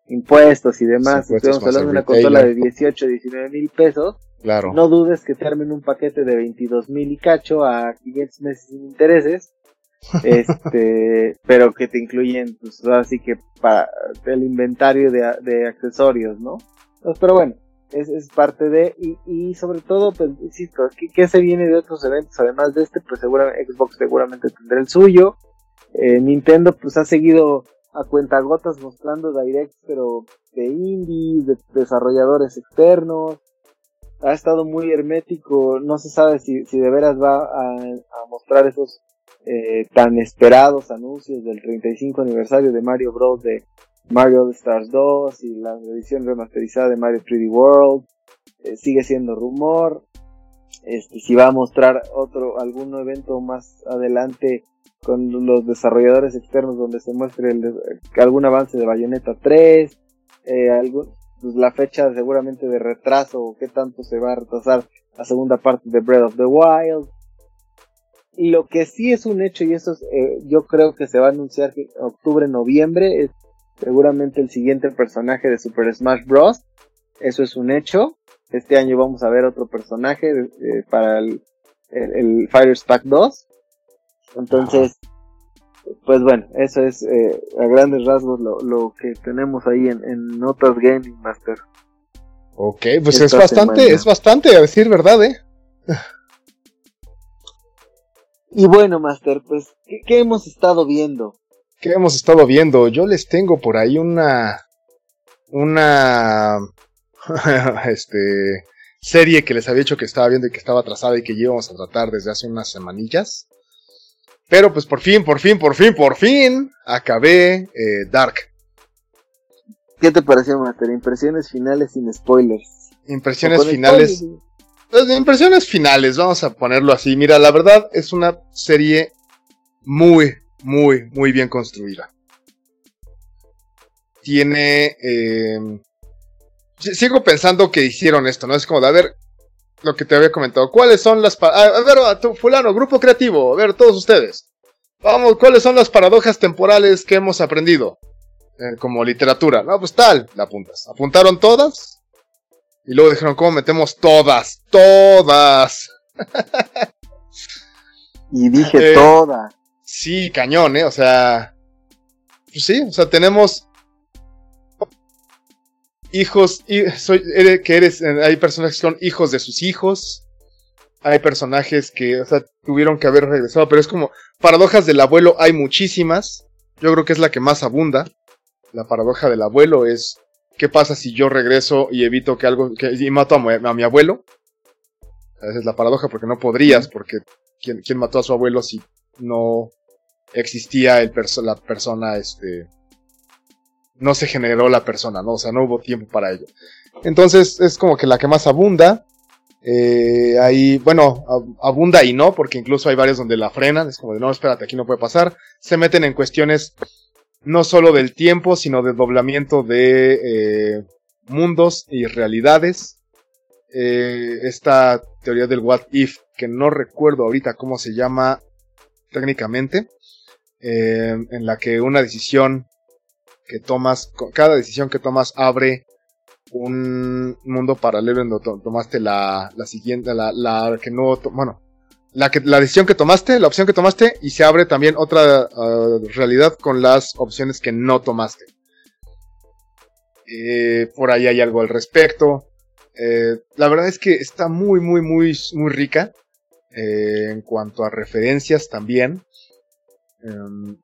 impuestos y demás, estamos hablando de una consola de 18, 19 mil pesos, claro. no dudes que te armen un paquete de 22 mil y cacho a 500 meses sin intereses, este, pero que te incluyen, pues así que para el inventario de, de accesorios, ¿no? Entonces, pero bueno, es, parte de, y, y sobre todo, pues, insisto, ¿qué, ¿qué, se viene de otros eventos? Además de este, pues seguramente, Xbox seguramente tendrá el suyo. Eh, Nintendo, pues ha seguido a cuentagotas mostrando directs, pero de indies, de desarrolladores externos. Ha estado muy hermético, no se sabe si, si de veras va a, a mostrar esos eh, tan esperados anuncios del 35 aniversario de Mario Bros. de Mario All Stars 2 y la edición remasterizada de Mario 3D World. Eh, sigue siendo rumor. Este, si va a mostrar otro, algún evento más adelante con los desarrolladores externos donde se muestre el, algún avance de Bayonetta 3, eh, pues la fecha seguramente de retraso o qué tanto se va a retrasar la segunda parte de Breath of the Wild. Lo que sí es un hecho y eso es, eh, yo creo que se va a anunciar que octubre, noviembre es seguramente el siguiente personaje de Super Smash Bros. Eso es un hecho. Este año vamos a ver otro personaje eh, para el, el, Pack 2. Entonces, pues bueno, eso es eh, a grandes rasgos lo, lo que tenemos ahí en, en Notas Gaming Master. Ok, pues es bastante, es bastante, a decir verdad, ¿eh? y bueno, Master, pues, ¿qué, ¿qué, hemos estado viendo? ¿Qué hemos estado viendo? Yo les tengo por ahí una. Una. este. Serie que les había dicho que estaba viendo y que estaba atrasada y que íbamos a tratar desde hace unas semanillas. Pero pues por fin, por fin, por fin, por fin, acabé eh, Dark. ¿Qué te pareció, Master? Impresiones finales sin spoilers. Impresiones finales. Spoilers? Pues, impresiones finales, vamos a ponerlo así. Mira, la verdad es una serie muy, muy, muy bien construida. Tiene... Eh, sigo pensando que hicieron esto, ¿no? Es como de, a ver, lo que te había comentado. ¿Cuáles son las... A, ver, a tu fulano, grupo creativo, a ver, todos ustedes. Vamos, ¿cuáles son las paradojas temporales que hemos aprendido? Eh, como literatura. No, pues tal, la apuntas. Apuntaron todas. Y luego dijeron, ¿cómo metemos todas? Todas. y dije eh, todas. Sí, cañón, ¿eh? O sea... Pues sí, o sea, tenemos hijos, y, soy, que eres, hay personajes que son hijos de sus hijos, hay personajes que, o sea, tuvieron que haber regresado, pero es como paradojas del abuelo, hay muchísimas. yo creo que es la que más abunda. La paradoja del abuelo es, ¿qué pasa si yo regreso y evito que algo, que, y mato a mi, abuelo? Esa es la paradoja, porque no podrías, porque ¿quién, quién mató a su abuelo si no existía el la persona, este, no se generó la persona, ¿no? O sea, no hubo tiempo para ello. Entonces es como que la que más abunda. Eh, ahí, bueno, abunda y no, porque incluso hay varios donde la frenan, es como de no, espérate, aquí no puede pasar. Se meten en cuestiones no solo del tiempo, sino de doblamiento de eh, mundos y realidades. Eh, esta teoría del what if, que no recuerdo ahorita cómo se llama técnicamente, eh, en la que una decisión que tomas, cada decisión que tomas abre un mundo paralelo en donde tomaste la, la siguiente, la, la que no, bueno, la, que, la decisión que tomaste, la opción que tomaste, y se abre también otra ah, realidad con las opciones que no tomaste. Eh, por ahí hay algo al respecto. Eh, la verdad es que está muy, muy, muy, muy rica. Eh, en cuanto a referencias también. Em,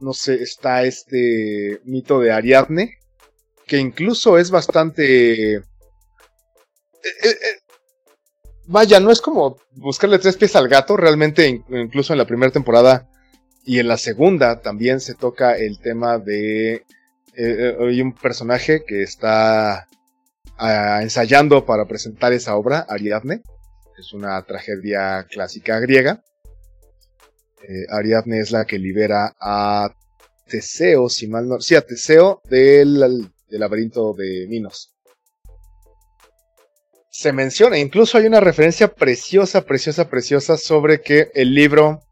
no sé, está este mito de Ariadne, que incluso es bastante... Eh, eh, vaya, no es como buscarle tres pies al gato, realmente incluso en la primera temporada y en la segunda también se toca el tema de... hay un personaje que está ah, ensayando para presentar esa obra, Ariadne, es una tragedia clásica griega. Eh, Ariadne es la que libera a Teseo, si mal no, sí, a Teseo del, del laberinto de Minos. Se menciona, incluso hay una referencia preciosa, preciosa, preciosa sobre que el libro,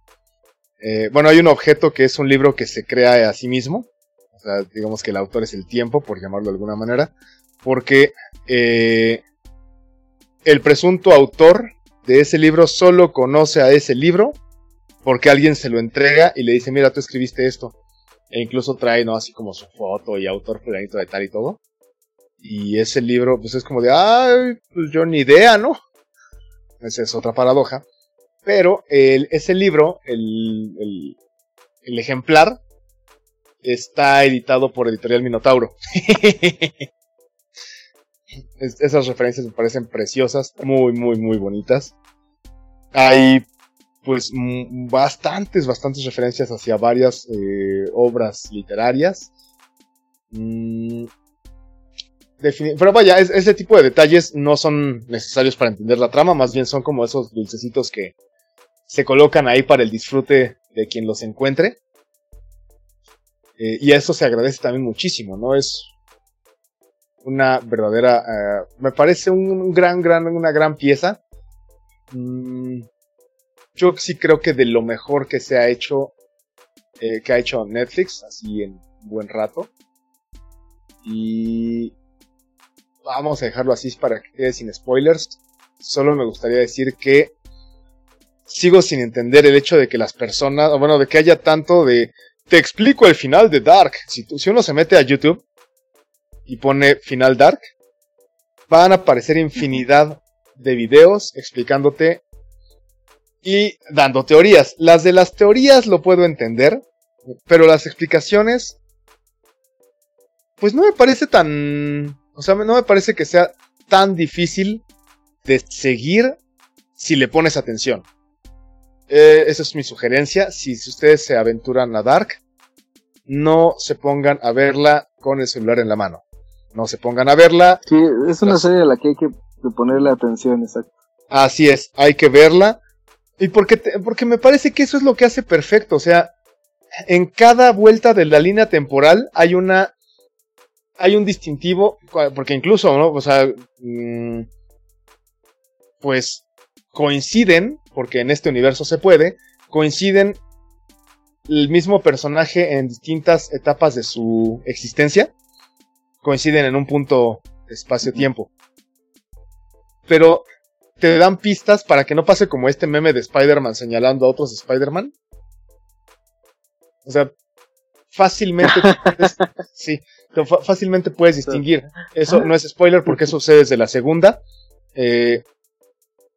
eh, bueno, hay un objeto que es un libro que se crea a sí mismo, o sea, digamos que el autor es el tiempo, por llamarlo de alguna manera, porque eh, el presunto autor de ese libro solo conoce a ese libro porque alguien se lo entrega y le dice, mira, tú escribiste esto. E incluso trae, ¿no? Así como su foto y autor fulanito de tal y todo. Y ese libro, pues es como de, ay, pues yo ni idea, ¿no? Esa es otra paradoja. Pero el, ese libro, el, el, el ejemplar, está editado por Editorial Minotauro. esas referencias me parecen preciosas, muy, muy, muy bonitas. Hay pues bastantes, bastantes referencias hacia varias eh, obras literarias. Mm, pero vaya, ese tipo de detalles no son necesarios para entender la trama, más bien son como esos dulcecitos que se colocan ahí para el disfrute de quien los encuentre. Eh, y a eso se agradece también muchísimo, ¿no? Es una verdadera, eh, me parece un gran, gran, una gran pieza. Mm, yo sí creo que de lo mejor que se ha hecho, eh, que ha hecho Netflix, así en buen rato. Y vamos a dejarlo así para que quede sin spoilers. Solo me gustaría decir que sigo sin entender el hecho de que las personas, o bueno, de que haya tanto de, te explico el final de Dark. Si, si uno se mete a YouTube y pone final dark, van a aparecer infinidad de videos explicándote y dando teorías. Las de las teorías lo puedo entender, pero las explicaciones, pues no me parece tan, o sea, no me parece que sea tan difícil de seguir si le pones atención. Eh, esa es mi sugerencia. Si ustedes se aventuran a Dark, no se pongan a verla con el celular en la mano no se pongan a verla. Sí, es una serie a la que hay que ponerle atención, exacto. Así es, hay que verla. Y porque, porque me parece que eso es lo que hace perfecto. O sea, en cada vuelta de la línea temporal hay una. Hay un distintivo. Porque incluso, ¿no? O sea. Mm, pues coinciden, porque en este universo se puede, coinciden el mismo personaje en distintas etapas de su existencia coinciden en un punto espacio-tiempo. Pero te dan pistas para que no pase como este meme de Spider-Man señalando a otros Spider-Man. O sea, fácilmente puedes, sí, fácilmente puedes distinguir. Eso no es spoiler porque eso sucede desde la segunda. Eh,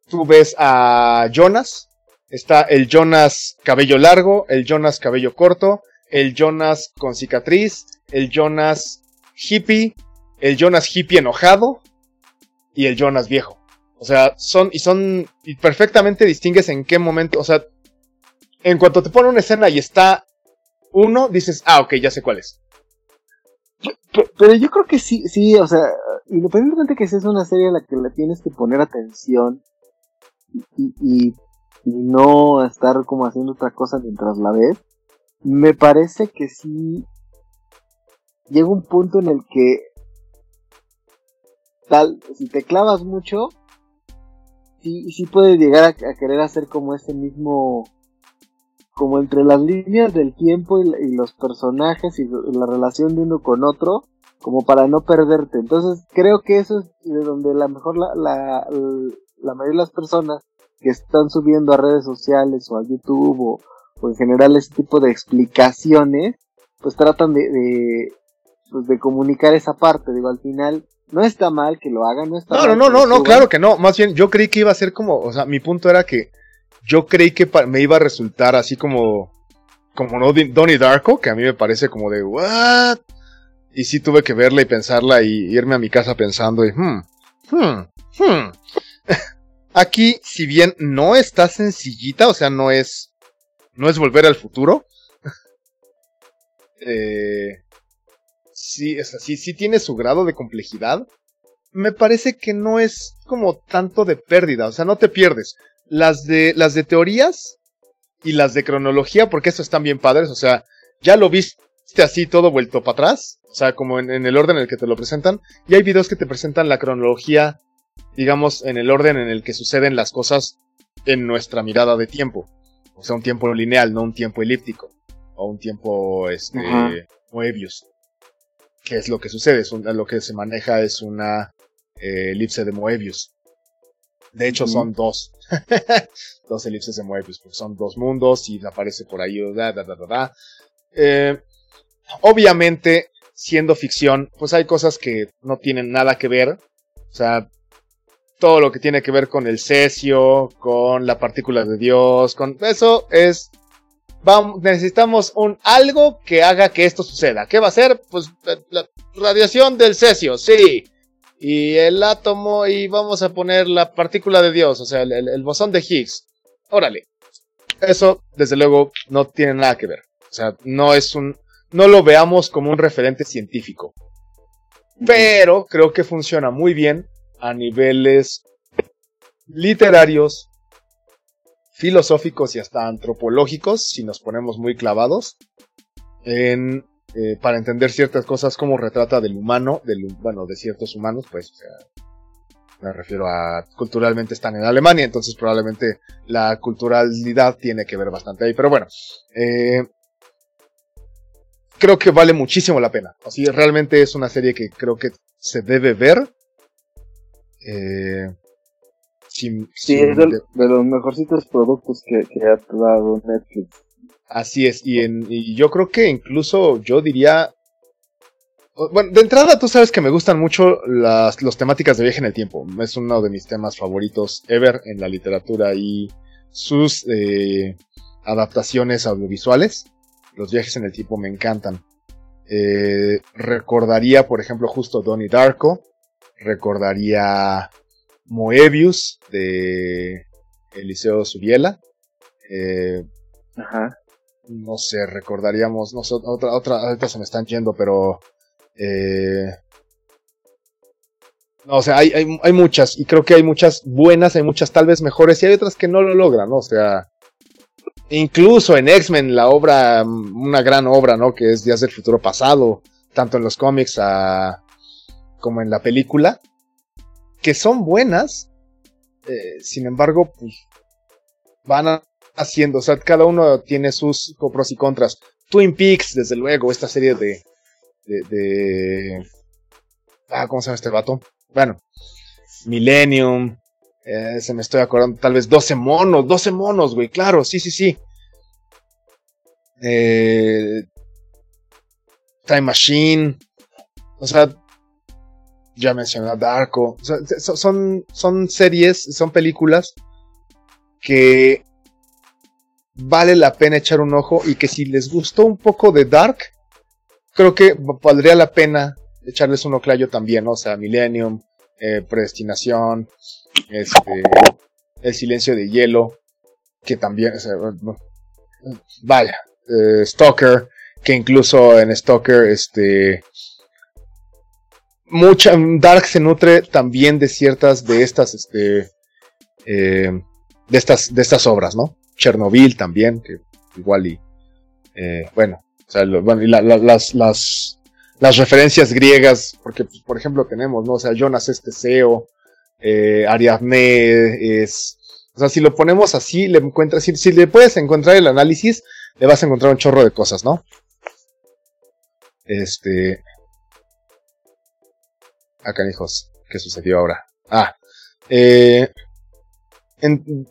tú ves a Jonas. Está el Jonas cabello largo, el Jonas cabello corto, el Jonas con cicatriz, el Jonas hippie, el Jonas hippie enojado y el Jonas viejo. O sea, son, y son, y perfectamente distingues en qué momento, o sea, en cuanto te pone una escena y está uno, dices, ah, ok, ya sé cuál es. Pero, yo creo que sí, sí, o sea, independientemente que sea una serie a la que le tienes que poner atención y, y, no estar como haciendo otra cosa mientras la ves, me parece que sí llega un punto en el que tal, si te clavas mucho, sí, sí puedes llegar a, querer hacer como ese mismo, como entre las líneas del tiempo y, los personajes y, la relación de uno con otro, como para no perderte. Entonces creo que eso es de donde la mejor la, la, la mayoría de las personas que están subiendo a redes sociales o a YouTube o, en general ese tipo de explicaciones, pues tratan de, de, pues de comunicar esa parte. Digo, al final no está mal que lo hagan, no está no, mal. No, no, no, no, claro que no. Más bien, yo creí que iba a ser como, o sea, mi punto era que yo creí que me iba a resultar así como, como no Donnie Darko, que a mí me parece como de, what? Y sí tuve que verla y pensarla y irme a mi casa pensando y, hmm, hmm, hmm. Aquí, si bien no está sencillita, o sea, no es, no es volver al futuro. eh, sí, es así, sí tiene su grado de complejidad. Me parece que no es como tanto de pérdida, o sea, no te pierdes. Las de, las de teorías y las de cronología, porque eso están bien padres, o sea, ya lo viste así todo vuelto para atrás, o sea, como en, el orden en el que te lo presentan, y hay videos que te presentan la cronología, digamos, en el orden en el que suceden las cosas en nuestra mirada de tiempo. O sea, un tiempo lineal, no un tiempo elíptico, o un tiempo, este, Moebius qué es lo que sucede. Es lo que se maneja es una eh, elipse de Moebius. De hecho, son dos. dos elipses de Moebius, porque son dos mundos y aparece por ahí. Da, da, da, da, eh, obviamente, siendo ficción, pues hay cosas que no tienen nada que ver. O sea, todo lo que tiene que ver con el cesio, con la partícula de Dios, con eso es necesitamos un algo que haga que esto suceda. ¿Qué va a ser? Pues la radiación del cesio, sí. Y el átomo y vamos a poner la partícula de Dios, o sea, el, bosón de Higgs. Órale. Eso, desde luego, no tiene nada que ver. O sea, no es un, no lo veamos como un referente científico. Pero creo que funciona muy bien a niveles literarios, filosóficos y hasta antropológicos, si nos ponemos muy clavados, en, eh, para entender ciertas cosas como retrata del humano, bueno, de ciertos humanos, pues, me refiero a culturalmente están en Alemania, entonces probablemente la culturalidad tiene que ver bastante ahí, pero bueno, eh, creo que vale muchísimo la pena. Así realmente es una serie que creo que se debe ver. Eh, sí, es de, los mejorcitos productos que, ha dado Netflix. Así es, y, en, y yo creo que incluso yo diría... Bueno, de entrada tú sabes que me gustan mucho las los temáticas de viaje en el tiempo. Es uno de mis temas favoritos ever en la literatura y sus eh, adaptaciones audiovisuales. Los viajes en el tiempo me encantan. Eh, recordaría, por ejemplo, justo Donnie Darko. Recordaría Moebius de Eliseo Subiela. Eh, Ajá. No sé, recordaríamos, no sé, otra, otra, ahorita se me están yendo, pero... Eh, no, o sea, hay, hay, hay, muchas, y creo que hay muchas buenas, hay muchas tal vez mejores, y hay otras que no lo logran, ¿no? O sea, incluso en X-Men, la obra, una gran obra, ¿no? Que es Días del Futuro Pasado, tanto en los cómics como en la película, que son buenas, eh, sin embargo, pues van haciendo, o sea, cada uno tiene sus pros y contras. Twin Peaks, desde luego, esta serie de, de, de ah, ¿cómo se llama este vato? Bueno, Millennium, eh, se me estoy acordando, tal vez 12 monos, 12 monos, güey, claro, sí, sí, sí. Eh, Time Machine, o sea, ya mencioné a Darko. son, son series, son películas que vale la pena echar un ojo y que si les gustó un poco de Dark, creo que valdría la pena echarles un oclayo también, ¿no? o sea, Millennium, eh, Predestinación, este, El Silencio de Hielo, que también, vaya, eh, Stalker, que incluso en Stalker, este, mucha, Dark se nutre también de ciertas de estas, este, eh, de estas, de estas obras, ¿no? Chernobyl también, que igual y, eh, bueno, o y las, las, las referencias griegas, porque, pues, por ejemplo, tenemos, ¿no? O sea, Jonas este eh, Ariadne es, o sea, si lo ponemos así, le encuentras, si, si le puedes encontrar el análisis, le vas a encontrar un chorro de cosas, ¿no? Este, acá, ah, hijos, ¿qué sucedió ahora? Ah, eh, en,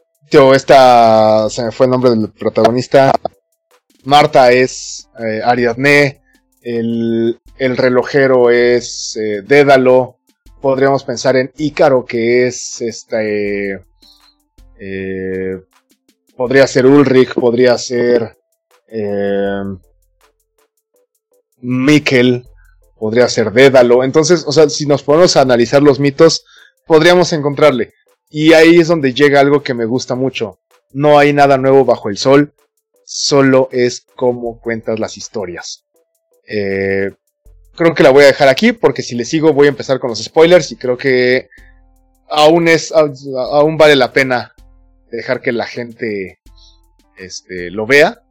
esta, se me fue el nombre del protagonista. Marta es eh, Ariadne, el, el, relojero es eh, Dédalo. Podríamos pensar en Ícaro, que es este. Eh, podría ser Ulrich, podría ser. Eh, Mikkel, podría ser Dédalo. Entonces, o sea, si nos ponemos a analizar los mitos, podríamos encontrarle. Y ahí es donde llega algo que me gusta mucho. No hay nada nuevo bajo el sol, solo es cómo cuentas las historias. Eh, creo que la voy a dejar aquí porque si le sigo voy a empezar con los spoilers y creo que aún es aún vale la pena dejar que la gente este, lo vea.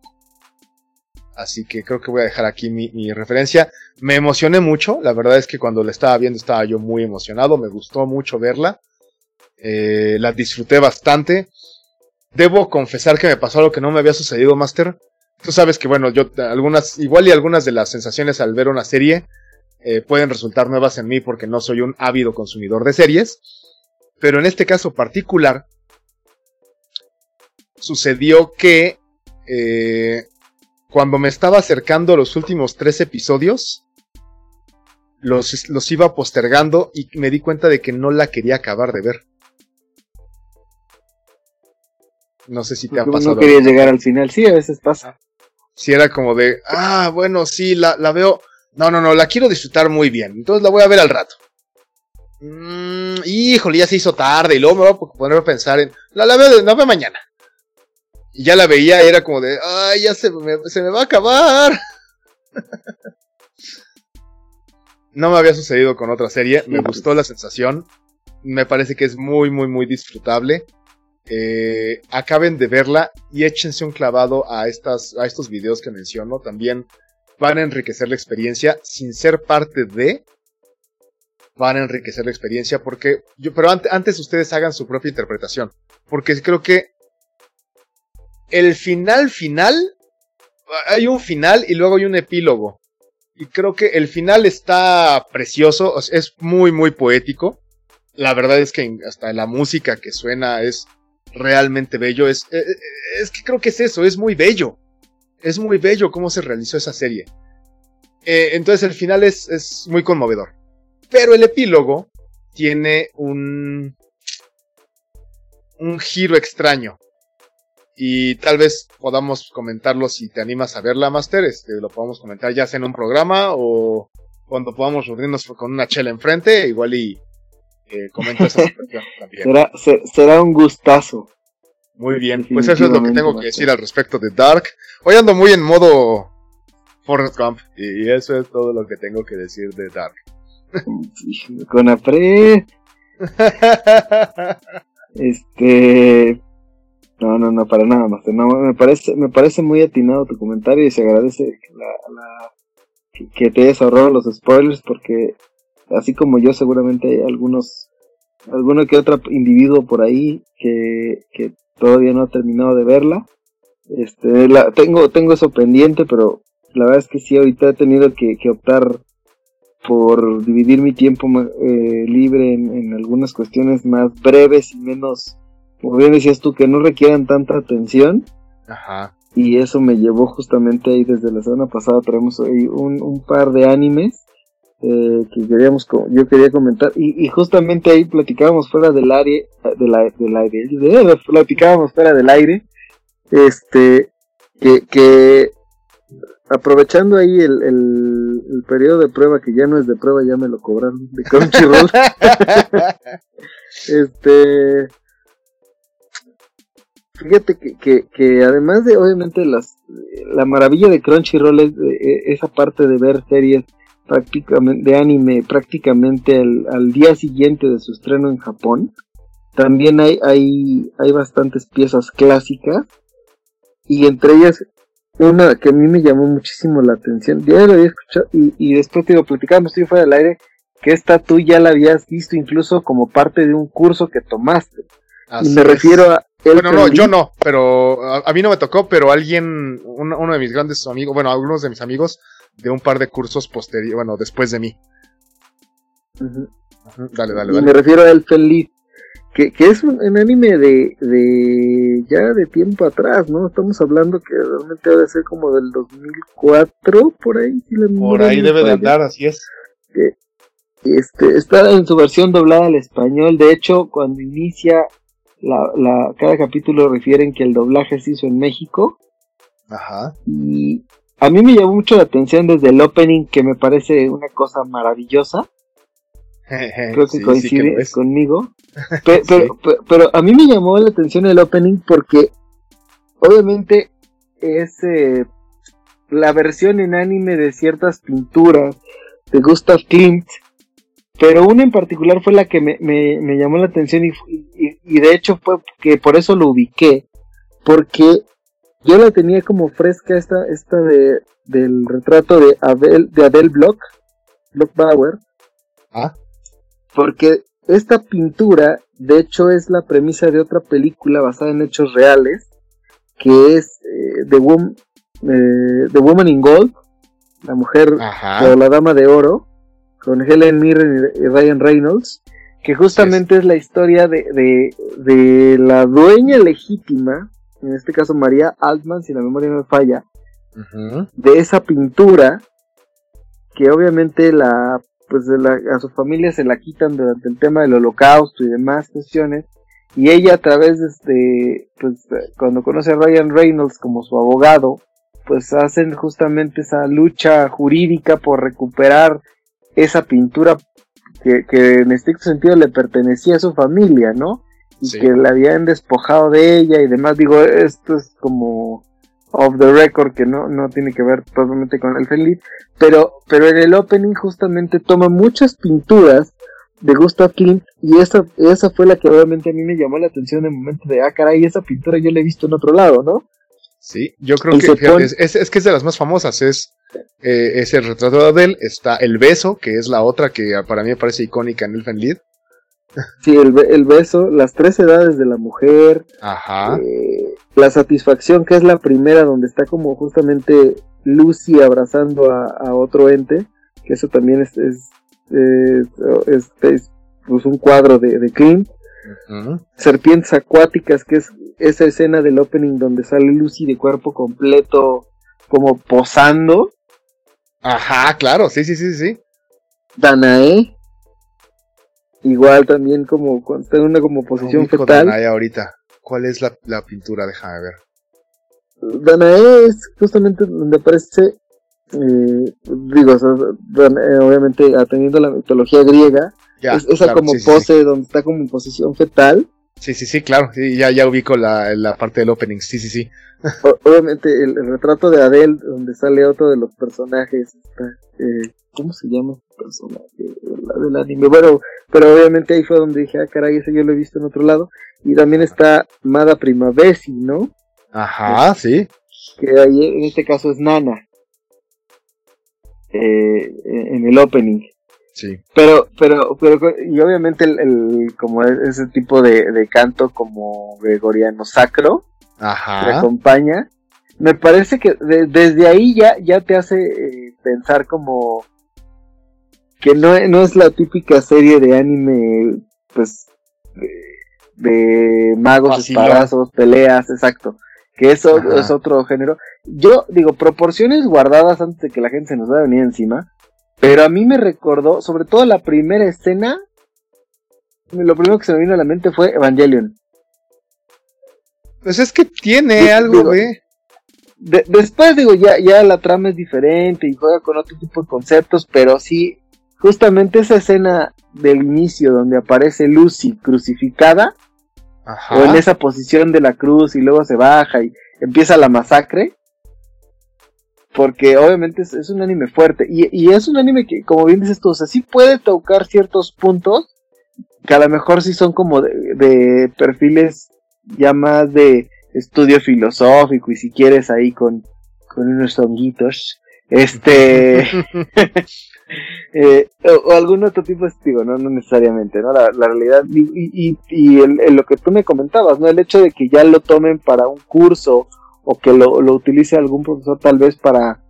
Así que creo que voy a dejar aquí mi, referencia. Me emocioné mucho, la verdad es que cuando la estaba viendo estaba yo muy emocionado, me gustó mucho verla. Eh, la disfruté bastante. Debo confesar que me pasó algo que no me había sucedido, Master. Tú sabes que, bueno, yo, algunas, igual y algunas de las sensaciones al ver una serie eh, pueden resultar nuevas en mí porque no soy un ávido consumidor de series. Pero en este caso particular, sucedió que eh, cuando me estaba acercando a los últimos tres episodios, los, los iba postergando y me di cuenta de que no la quería acabar de ver. No sé si te ha pasado. No quería llegar al final, sí, a veces pasa. Si era como de, ah, bueno, sí, la, la veo. No, no, no, la quiero disfrutar muy bien. Entonces la voy a ver al rato. Mm, híjole, ya se hizo tarde y luego me voy a poner a pensar en. La, la, veo, la veo mañana. Y ya la veía y era como de, ay, ya se me, se me va a acabar. no me había sucedido con otra serie. Me gustó la sensación. Me parece que es muy, muy, muy disfrutable. Eh, acaben de verla y échense un clavado a, estas, a estos videos que menciono. También van a enriquecer la experiencia sin ser parte de. Van a enriquecer la experiencia porque yo, pero antes, antes ustedes hagan su propia interpretación. Porque creo que el final final, hay un final y luego hay un epílogo. Y creo que el final está precioso, es muy, muy poético. La verdad es que hasta la música que suena es realmente bello. Es, eh, eh, es, que creo que es eso, es muy bello. Es muy bello cómo se realizó esa serie. Eh, entonces el final es, es muy conmovedor. Pero el epílogo tiene un, un giro extraño. Y tal vez podamos comentarlo si te animas a verla, Master. Este, lo podemos comentar ya sea en un programa o cuando podamos reunirnos con una chela enfrente. Igual y eh, comenta esa también. Será, será un gustazo. Muy bien, pues eso es lo que tengo que decir al respecto de Dark. Hoy ando muy en modo Forrest Gump y eso es todo lo que tengo que decir de Dark. Con apre. este. No, no, no, para nada, Master. No, me parece, me parece muy atinado tu comentario y se agradece la, que te hayas ahorrado los spoilers porque así como yo seguramente hay algunos, alguno que otro individuo por ahí que, que todavía no ha terminado de verla. Este, la, tengo, tengo eso pendiente, pero la verdad es que sí, ahorita he tenido que, que optar por dividir mi tiempo eh, libre en, algunas cuestiones más breves y menos, como bien decías tú, que no requieran tanta atención. Ajá. Y eso me llevó justamente ahí desde la semana pasada, traemos ahí un, un par de animes eh, que queríamos, yo quería comentar, y, justamente ahí platicábamos fuera del aire, del, del aire, platicábamos fuera del aire, Este, que, que aprovechando ahí el, el, el, periodo de prueba, que ya no es de prueba, ya me lo cobraron de Crunchyroll. este, fíjate que, que, que, además de obviamente las, la maravilla de Crunchyroll es esa parte de ver series prácticamente de anime prácticamente al, al, día siguiente de su estreno en Japón. También hay, hay, hay bastantes piezas clásicas y entre ellas una que a mí me llamó muchísimo la atención, ya la había escuchado y, y después te digo, platicando, estoy fuera del aire, que esta tú ya la habías visto incluso como parte de un curso que tomaste. y me refiero a... bueno, no, yo no, pero a, mí no me tocó, pero alguien, uno, de mis grandes amigos, bueno, algunos de mis amigos de un par de cursos posteriores, bueno, después de mí. Dale, dale, dale. Y me refiero a El Feliz, que, que es un, anime de, de ya de tiempo atrás, ¿no? Estamos hablando que realmente debe ser como del 2004, por ahí. Si por ahí debe de andar, así es. este, está en su versión doblada al español, de hecho, cuando inicia la, la, cada capítulo refieren que el doblaje se hizo en México. Ajá. Y a mí me llamó mucho la atención desde el opening, que me parece una cosa maravillosa. Creo que coincide conmigo. Pero, pero, a mí me llamó la atención el opening porque obviamente es eh, la versión en anime de ciertas pinturas de Gustav Klimt, pero una en particular fue la que me, me, llamó la atención y, y, de hecho fue que por eso lo ubiqué, porque yo la tenía como fresca esta, esta de, del retrato de Abel, de Adele Block, Block Bauer. Ah. Porque esta pintura, de hecho, es la premisa de otra película basada en hechos reales, que es eh, The, eh, The, Woman in Gold, la mujer o la dama de oro, con Helen Mirren y Ryan Reynolds, que justamente es. la historia de, de, de, la dueña legítima, en este caso María Altman, si la memoria no me falla, de esa pintura, que obviamente la pues a su familia se la quitan durante el tema del holocausto y demás cuestiones y ella a través de este pues cuando conoce a Ryan Reynolds como su abogado pues hacen justamente esa lucha jurídica por recuperar esa pintura que, en estricto sentido le pertenecía a su familia, ¿no? Y que la habían despojado de ella y demás. Digo, esto es como of the record que no, no tiene que ver totalmente con el feliz, pero, pero en el opening justamente toma muchas pinturas de Gustav Klimt y esa, esa fue la que obviamente a mí me llamó la atención en el momento de, ah, caray, esa pintura yo la he visto en otro lado, ¿no? Sí, yo creo que es, es, que es de las más famosas, es, eh, es el retrato de Adele, está El Beso, que es la otra que para mí me parece icónica en el Lied. Sí, el, el, beso, las tres edades de la mujer, Ajá. Eh, la satisfacción, que es la primera, donde está como justamente Lucy abrazando a, otro ente, que eso también es, es, es, pues un cuadro de, de Clint. Serpientes acuáticas, que es esa escena del opening donde sale Lucy de cuerpo completo, como posando. Ajá, claro, sí, sí, sí, sí. Danae, igual también como está en una como posición fetal. Danae ahorita. ¿Cuál es la, la pintura? Déjame ver. Danae es justamente donde aparece, eh, digo, obviamente atendiendo la mitología griega, es, esa como pose donde está como en posición fetal. Sí, sí, sí, claro, sí, ya, ya ubico la, la parte del opening, sí, sí, sí. obviamente el, retrato de Adele, donde sale otro de los personajes, eh, ¿cómo se llama este personaje? La del anime, bueno, pero obviamente ahí fue donde dije, ah, caray, ese yo lo he visto en otro lado. Y también está Mada Primavesi, ¿no? Ajá, sí. Que ahí en este caso es Nana. Eh, en el opening. Sí. Pero, pero, pero, y obviamente el, como ese tipo de, canto como gregoriano sacro, Ajá. le acompaña. Me parece que desde ahí ya, ya te hace eh, pensar como que no, no es la típica serie de anime, pues, de, magos, espadazos, peleas, exacto. Que eso es otro género. Yo digo, proporciones guardadas antes de que la gente se nos vaya a venir encima. Pero a mí me recordó, sobre todo la primera escena, lo primero que se me vino a la mente fue Evangelion. Pues es que tiene algo, güey. después digo, ya, ya la trama es diferente y juega con otro tipo de conceptos, pero sí, justamente esa escena del inicio donde aparece Lucy crucificada, o en esa posición de la cruz y luego se baja y empieza la masacre, porque obviamente es, un anime fuerte y, es un anime que, como bien dices tú, o sea, sí puede tocar ciertos puntos que a lo mejor sí son como de, perfiles ya más de estudio filosófico y si quieres ahí con, con unos honguitos, este, eh, o, algún otro tipo de estilo, no, no necesariamente, ¿no? La, realidad y, y, y lo que tú me comentabas, ¿no? El hecho de que ya lo tomen para un curso o que lo, lo utilice algún profesor tal vez para,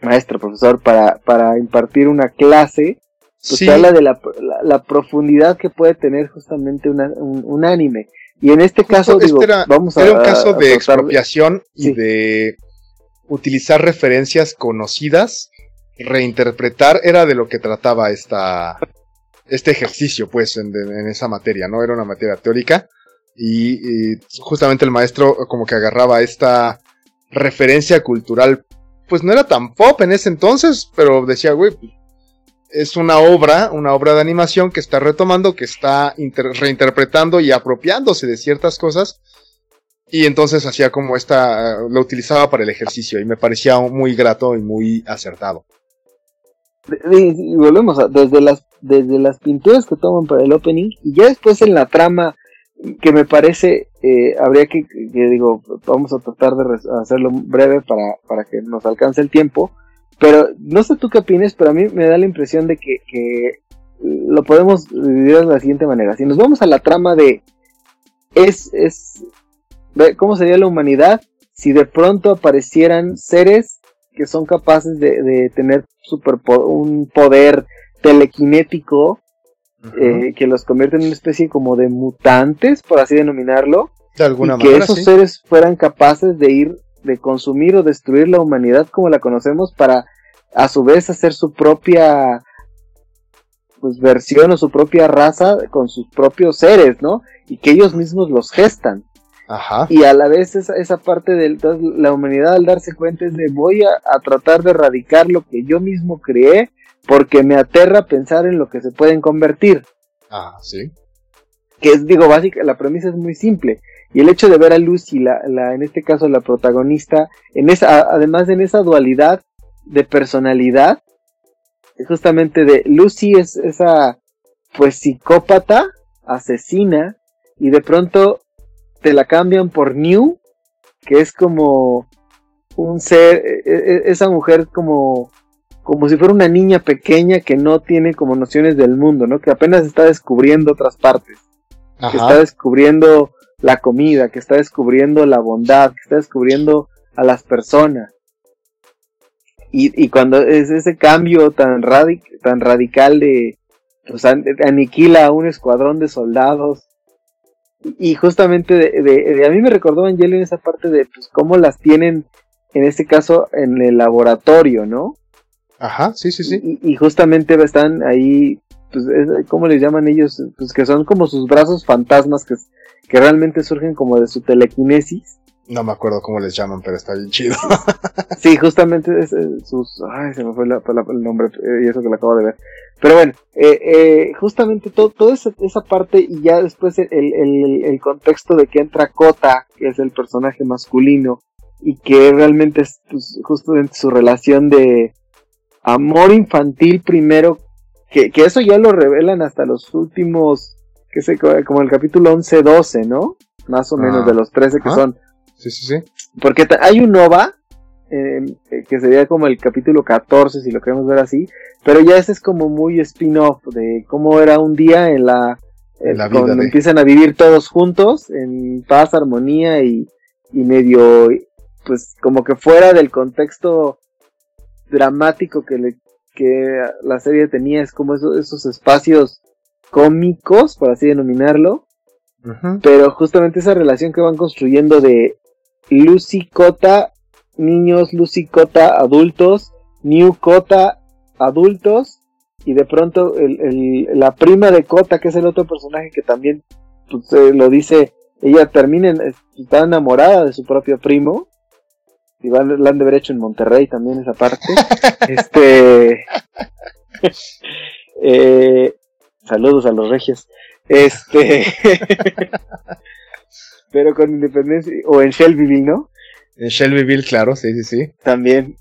maestro, profesor, para, para impartir una clase, pues habla de la, la, profundidad que puede tener justamente un, anime. Y en este caso, digo, era, vamos a. Era un caso de expropiación y de utilizar referencias conocidas, reinterpretar, era de lo que trataba esta, este ejercicio, pues, en, en esa materia, ¿no? Era una materia teórica y, justamente el maestro como que agarraba esta referencia cultural, pues no era tan pop en ese entonces, pero decía, güey, es una obra, una obra de animación que está retomando, que está reinterpretando y apropiándose de ciertas cosas. Y entonces hacía como esta, lo utilizaba para el ejercicio y me parecía muy grato y muy acertado. Y, volvemos a, desde las, desde las pinturas que toman para el opening y ya después en la trama que me parece, eh, habría que, que, digo, vamos a tratar de hacerlo breve para, para que nos alcance el tiempo, pero no sé tú qué opines, pero a mí me da la impresión de que, que lo podemos dividir de la siguiente manera. Si nos vamos a la trama de, es, es, ¿cómo sería la humanidad si de pronto aparecieran seres que son capaces de, de tener super, un poder telequinético eh, que los convierte en una especie como de mutantes, por así denominarlo. De alguna y que esos seres fueran capaces de ir, de consumir o destruir la humanidad como la conocemos para a su vez hacer su propia pues versión o su propia raza con sus propios seres, ¿no? Y que ellos mismos los gestan. Ajá. Y a la vez esa, esa parte de la humanidad al darse cuenta es de voy a, a, tratar de erradicar lo que yo mismo creé porque me aterra pensar en lo que se pueden convertir. Ah, sí. Que es, digo, básica, la premisa es muy simple. Y el hecho de ver a Lucy, la, la, en este caso la protagonista, en esa, además en esa dualidad de personalidad, justamente de Lucy es esa, pues psicópata, asesina, y de pronto te la cambian por New, que es como un ser, e, e, esa mujer como como si fuera una niña pequeña que no tiene como nociones del mundo, ¿no? Que apenas está descubriendo otras partes. Que está descubriendo la comida, que está descubriendo la bondad, que está descubriendo a las personas. Y, cuando es ese cambio tan, tan radical de, pues aniquila a un escuadrón de soldados. Y justamente de, a mí me recordó en esa parte de pues cómo las tienen, en este caso, en el laboratorio, ¿no? Ajá, sí, sí, sí. Y, justamente están ahí, pues, ¿cómo les llaman ellos? Pues que son como sus brazos fantasmas que, que realmente surgen como de su telequinesis. No me acuerdo cómo les llaman, pero está bien chido. sí, justamente es, sus... Ay, se me fue el nombre eh, y eso que lo acabo de ver. Pero bueno, eh, eh, justamente todo, toda esa, esa, parte y ya después el, el, el, contexto de que entra Kota, que es el personaje masculino, y que realmente es pues, justamente su relación de, amor infantil primero, que, que eso ya lo revelan hasta los últimos, que sé, como el capítulo 11-12, ¿no? Más o menos de ah. los 13 que son. Sí, sí, sí. Porque hay un Nova, em, eh, que sería como el capítulo 14, si lo queremos ver así, pero ya ese es como muy spin-off de cómo era un día en la... Eh, cuando empiezan a vivir todos juntos, en paz, armonía y, y medio, pues como que fuera del contexto dramático que, le, que la serie tenía, es como esos, esos espacios cómicos, por así denominarlo, pero justamente esa relación que van construyendo de Lucy Cota, niños, Lucy Cota, adultos, New Cota, adultos, y de pronto el, el, la prima de Cota, que es el otro personaje que también pues, lo dice ella termina, está enamorada de su propio primo, y la han de haber hecho en Monterrey también esa parte. este, eh, saludos a los regios. Este, pero con independencia, o en Shelbyville, ¿no? En Shelbyville, claro, sí, sí, sí. También,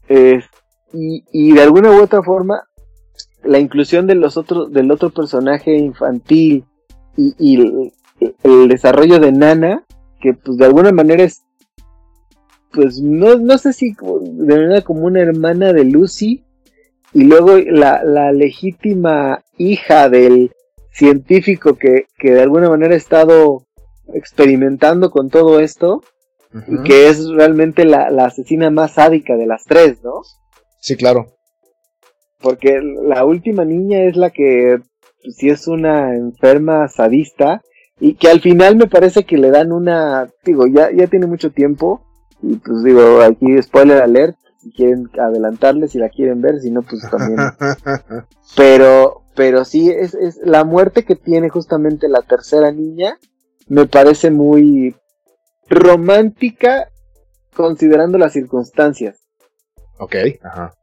y, y de alguna u otra forma, la inclusión de los otros, del otro personaje infantil y, y el, desarrollo de Nana, que pues de alguna manera es, pues no, no sé si de manera como una hermana de Lucy, y luego la, la legítima hija del científico que, que de alguna manera ha estado experimentando con todo esto, y que es realmente la, la asesina más sádica de las tres, ¿no? Sí, claro. Porque la última niña es la que si sí es una enferma sadista y que al final me parece que le dan una, digo, ya, ya tiene mucho tiempo y pues digo, aquí spoiler alert, si quieren adelantarle, si la quieren ver, si no, pues también. pero, pero sí, es, es la muerte que tiene justamente la tercera niña, me parece muy romántica considerando las circunstancias. Ok, ajá.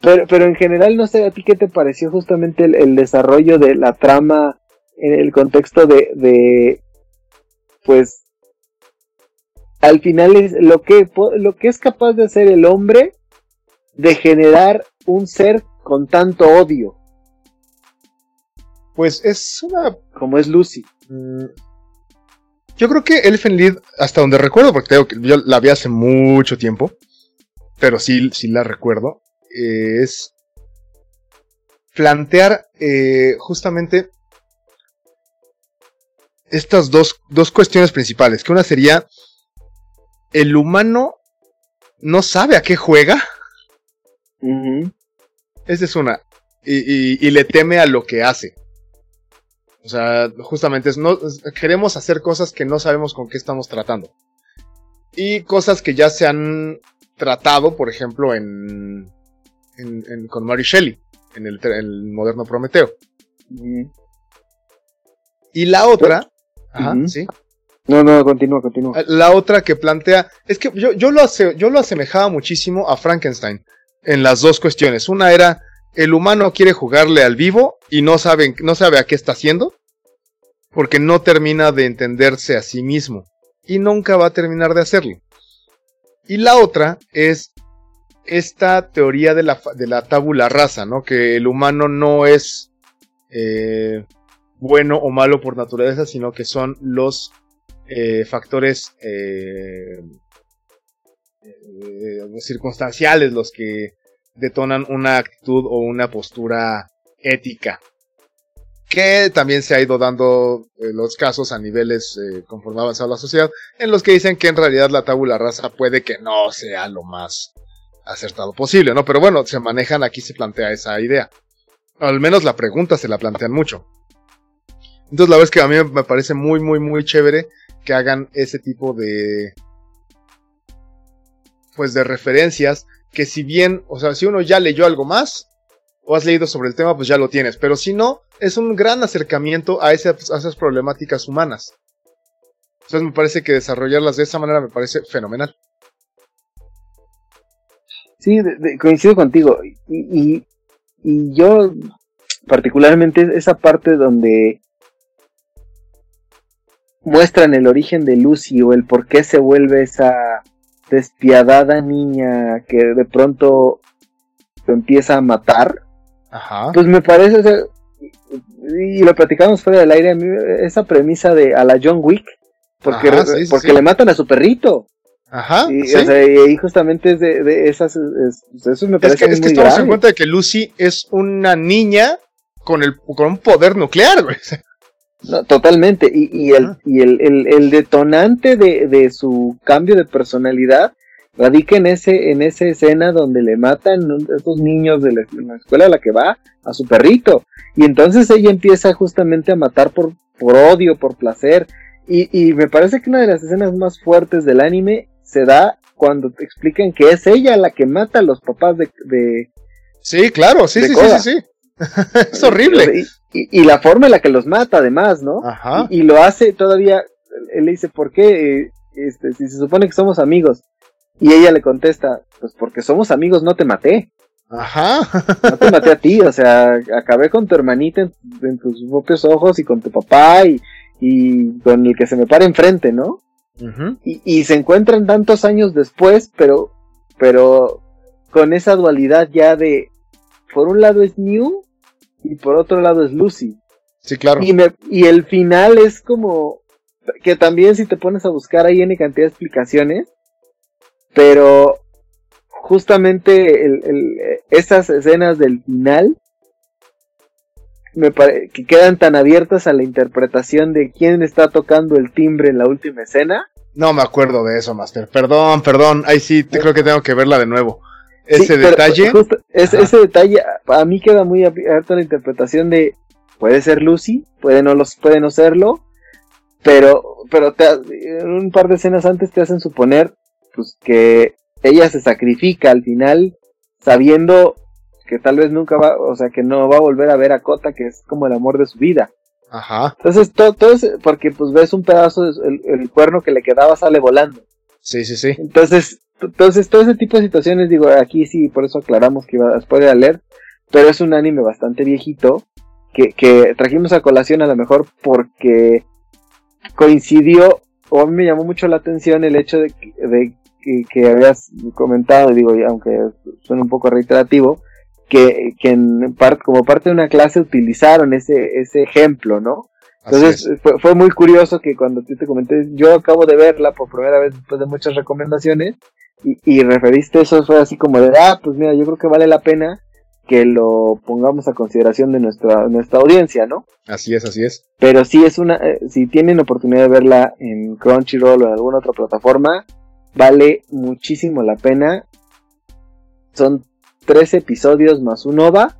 Pero, pero en general, no sé, ¿a ti qué te pareció justamente el, desarrollo de la trama en el contexto de, de, pues, al final es lo que, lo que es capaz de hacer el hombre de generar un ser con tanto odio? Pues es una... Como es Lucy. Mm, yo creo que Elfen Lied, hasta donde recuerdo, porque tengo que yo la vi hace mucho tiempo, pero sí, sí la recuerdo, eh, es plantear eh, justamente estas dos, dos cuestiones principales, que una sería, el humano no sabe a qué juega. Esa es una. Y, y, le teme a lo que hace. O sea, justamente es, no, queremos hacer cosas que no sabemos con qué estamos tratando. Y cosas que ya se han tratado, por ejemplo, en, con Mary Shelley, en el, moderno Prometeo. Y la otra, ajá, ¿sí? No, no, continúa, continúa. La otra que plantea, es que yo, yo, lo yo lo asemejaba muchísimo a Frankenstein en las dos cuestiones. Una era, el humano quiere jugarle al vivo y no sabe, no sabe a qué está haciendo, porque no termina de entenderse a sí mismo y nunca va a terminar de hacerlo. Y la otra es esta teoría de la, de la tabula rasa, ¿no? Que el humano no es eh, bueno o malo por naturaleza, sino que son los eh, factores eh, circunstanciales los que detonan una actitud o una postura ética. Que también se ha ido dando los casos a niveles conforme a la sociedad, en los que dicen que en realidad la tabula rasa puede que no sea lo más acertado posible, ¿no? Pero bueno, se manejan, aquí se plantea esa idea. Al menos la pregunta se la plantean mucho. Entonces la verdad es que a mí me parece muy, muy, muy chévere que hagan ese tipo de... Pues de referencias que si bien, o sea, si uno ya leyó algo más o has leído sobre el tema, pues ya lo tienes. Pero si no, es un gran acercamiento a esas, problemáticas humanas. Entonces me parece que desarrollarlas de esa manera me parece fenomenal. Sí, coincido contigo. Y, y, yo, particularmente, esa parte donde muestran el origen de Lucy o el por qué se vuelve esa despiadada niña que de pronto empieza a matar. Ajá. Pues me parece, y lo platicamos fuera del aire, esa premisa de a la John Wick, porque, porque le matan a su perrito. Ajá. Y, o sea, y justamente es de, esas. eso me parece es que, es que estamos en cuenta de que Lucy es una niña con, el, con un poder nuclear, güey. No, totalmente. Y, y, el, y el, el, detonante de, de, su cambio de personalidad radica en ese, en esa escena donde le matan esos niños de la, escuela a la que va a su perrito. Y entonces ella empieza justamente a matar por, por odio, por placer. Y, y me parece que una de las escenas más fuertes del anime se da cuando te explican que es ella la que mata a los papás de... sí, claro, sí, sí, sí, sí, sí, es horrible. Y, y, la forma en la que los mata, además, ¿no? Ajá. Y, lo hace todavía él le dice, ¿por qué? Este, si se supone que somos amigos. Y ella le contesta, pues porque somos amigos, no te maté. Ajá. No te maté a ti, o sea, acabé con tu hermanita en, tus propios ojos y con tu papá y, y con el que se me para enfrente, ¿no? y, y, se encuentran tantos años después, pero, pero con esa dualidad ya de, por un lado es New y por otro lado es Lucy. Sí, claro. Y, me, y el final es como, que también si te pones a buscar ahí en cantidad de explicaciones, pero justamente el, el, esas escenas del final me que quedan tan abiertas a la interpretación de quién está tocando el timbre en la última escena. No me acuerdo de eso, Master. Perdón, perdón. Ahí sí te, creo que tengo que verla de nuevo. Ese detalle. ese detalle a mí queda muy abierto la interpretación de puede ser Lucy, puede no los puede no serlo, pero pero te, un par de escenas antes te hacen suponer pues que ella se sacrifica al final sabiendo que tal vez nunca va, o sea, que no va a volver a ver a Kota, que es como el amor de su vida. Ajá. Entonces, todo, todo es porque pues ves un pedazo, el, el cuerno que le quedaba sale volando. Sí, sí, sí. Entonces, entonces todo ese tipo de situaciones, digo, aquí sí, por eso aclaramos que iba a leer, pero es un anime bastante viejito, que, que trajimos a colación a lo mejor porque coincidió, o a mí me llamó mucho la atención el hecho de, de que, habías comentado, digo, aunque suena un poco reiterativo, que, que en parte, como parte de una clase utilizaron ese, ese ejemplo, ¿no? Entonces fue, fue, muy curioso que cuando te comenté, yo acabo de verla por primera vez después de muchas recomendaciones y, y referiste eso, fue así como de, ah, pues mira, yo creo que vale la pena que lo pongamos a consideración de nuestra, nuestra audiencia, ¿no? Así es, así es. Pero sí es una, eh, si tienen oportunidad de verla en Crunchyroll o en alguna otra plataforma, vale muchísimo la pena. Son tres episodios más un OVA.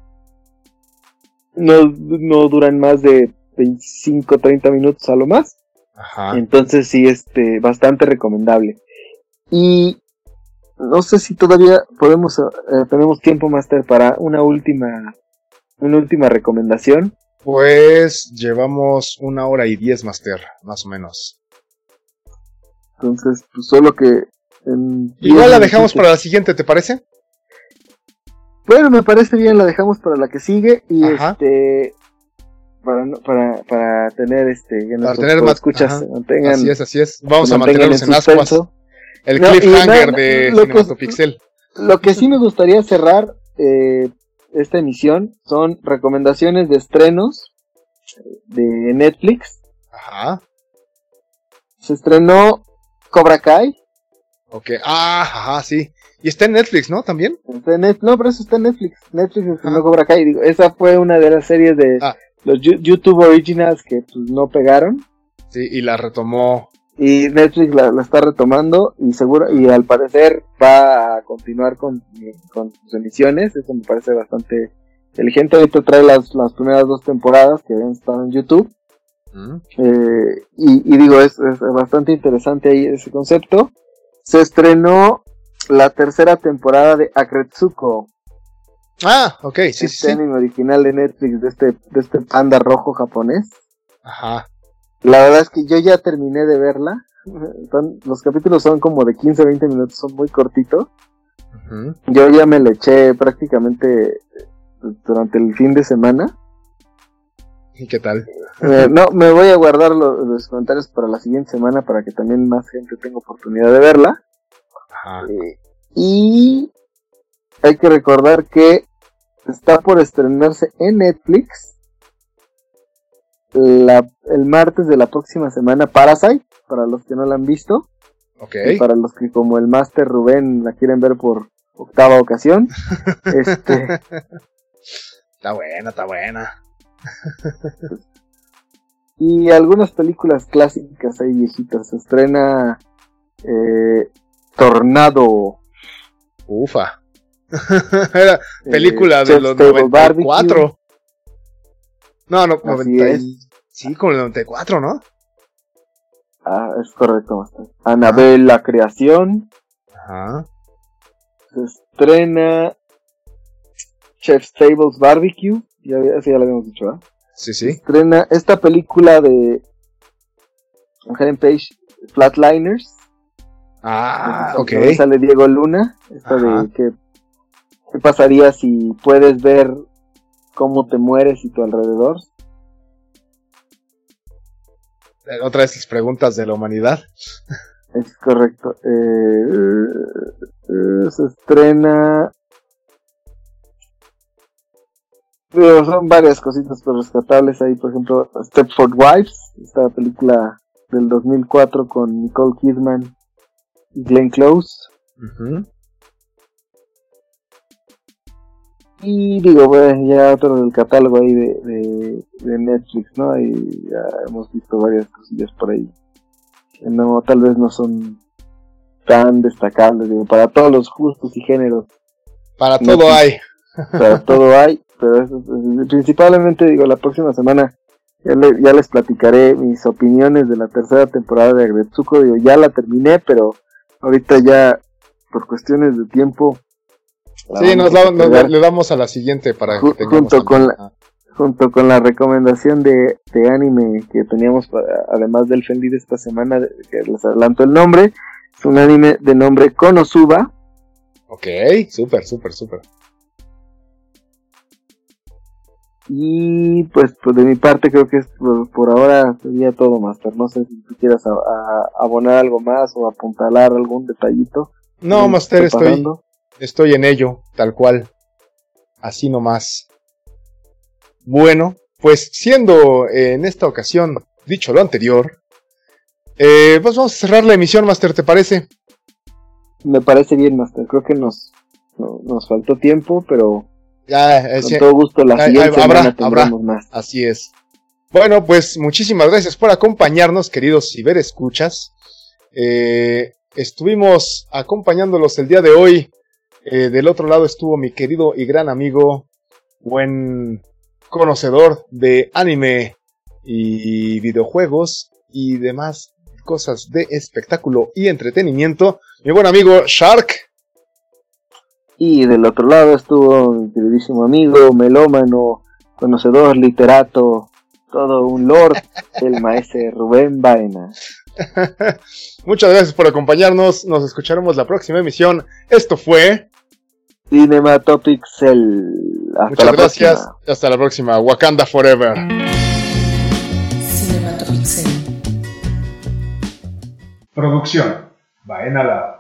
No, no duran más de 25, 30 minutos a lo más. Ajá. Entonces sí, este, bastante recomendable. Y no sé si todavía podemos, eh, tenemos tiempo, Master, para una última, una última recomendación. Pues llevamos una hora y diez, Master, más o menos. Entonces, pues solo que... Igual la dejamos para la siguiente, ¿te parece? Bueno, me parece bien, la dejamos para la que sigue y este para, para, para tener este para tener más escuchas así es así es vamos a mantenerlos en, ascuas el cliffhanger de Cinematopixel lo que sí me gustaría cerrar eh, esta emisión son recomendaciones de estrenos de Netflix ajá se estrenó Cobra Kai Ok, ah, ajá, sí. Y está en Netflix, ¿no? ¿También? Está en Netflix, no, pero eso está en Netflix. Netflix no Cobra Kai. Digo, esa fue una de las series de ah. los YouTube Originals que pues, no pegaron. Sí, y la retomó. Y Netflix la, está retomando y seguro, y al parecer va a continuar con, con sus emisiones. Eso me parece bastante inteligente. Ahorita trae las, las primeras dos temporadas que habían estado en YouTube. Mm. Eh, y, y, digo, es, es bastante interesante ahí ese concepto se estrenó la tercera temporada de Akretsuko. Ah, ok, sí, este sí. anime original de Netflix de este, de este panda rojo japonés. Ajá. La verdad es que yo ya terminé de verla. los capítulos son como de 15 20 minutos, son muy cortitos. Yo ya me le eché prácticamente durante el fin de semana. ¿Y qué tal? Eh, no, me voy a guardar los, comentarios para la siguiente semana para que también más gente tenga oportunidad de verla. Eh, y hay que recordar que está por estrenarse en Netflix el martes de la próxima semana Parasite, para los que no la han visto. Okay. para los que como el Master Rubén la quieren ver por octava ocasión. este... Está buena, está buena. y algunas películas clásicas ahí viejitas. Se estrena eh, Tornado. Ufa. Era eh, película de los 94. No, no, 90, sí, con el 94, ¿no? Ah, es correcto, Anabel, la creación. Ajá. Se estrena Chef's Tables Barbecue. Ya, ya lo habíamos dicho, ¿eh? Sí, sí. Estrena esta película de Helen Page Flatliners. Ah, ok. Sale Diego Luna. Esta de qué, qué pasaría si puedes ver cómo te mueres y tu alrededor. Eh, Otra vez las preguntas de la humanidad. Es correcto. Eh, eh, se estrena. Pero son varias cositas pero rescatables ahí, por ejemplo, Stepford Wives, esta película del 2004 con Nicole Kidman y Glenn Close. Ujú. Y digo, bueno, ya otro del catálogo ahí de, de, de Netflix, ¿no? Y ya hemos visto varias cosillas por ahí. Que no, tal vez no son tan destacables, digo, para todos los gustos y géneros. Para todo hay. Para todo hay, pero eso, es- principalmente, digo, la próxima semana ya, le- ya les platicaré mis opiniones de la tercera temporada de Agretsuko. Digo, ya la terminé, pero ahorita ya, por cuestiones de tiempo. Sí, nos, la- nos- le damos a la siguiente para Ju- que junto con la- Ah, junto con la recomendación de, de anime que teníamos para- además del Fendi de esta semana, que les adelanto el nombre, es un anime de nombre Konosuba, Ok, súper, súper, súper. y pues, pues de mi parte creo que es por, por ahora sería todo, Master. No sé si tú quieras a- a- abonar algo más o apuntalar algún detallito. No, Master, estoy. Estoy en ello, tal cual. Así nomás. Bueno, pues siendo eh, en esta ocasión dicho lo anterior, eh, pues vamos a cerrar la emisión, Master, ¿te parece? Me parece bien, Master. Creo que nos, no- nos faltó tiempo, pero Ya, eh, con sí, todo gusto la siguiente ay, habrá, más. Así es. Bueno, pues muchísimas gracias por acompañarnos, queridos ciberescuchas. Eh, estuvimos acompañándolos el día de hoy. Eh, del otro lado estuvo mi querido y gran amigo, buen conocedor de anime y videojuegos y demás cosas de espectáculo y entretenimiento. Mi buen amigo Shark. Y del otro lado estuvo mi queridísimo amigo, melómano, conocedor, literato, todo un lord, el maestro Rubén Baena. Muchas gracias por acompañarnos. Nos escucharemos la próxima emisión. Esto fue. Cinematopics, el... Hasta Muchas la gracias. próxima. Hasta la próxima. Wakanda Forever. Cinematopixel. Producción. Baena Lab.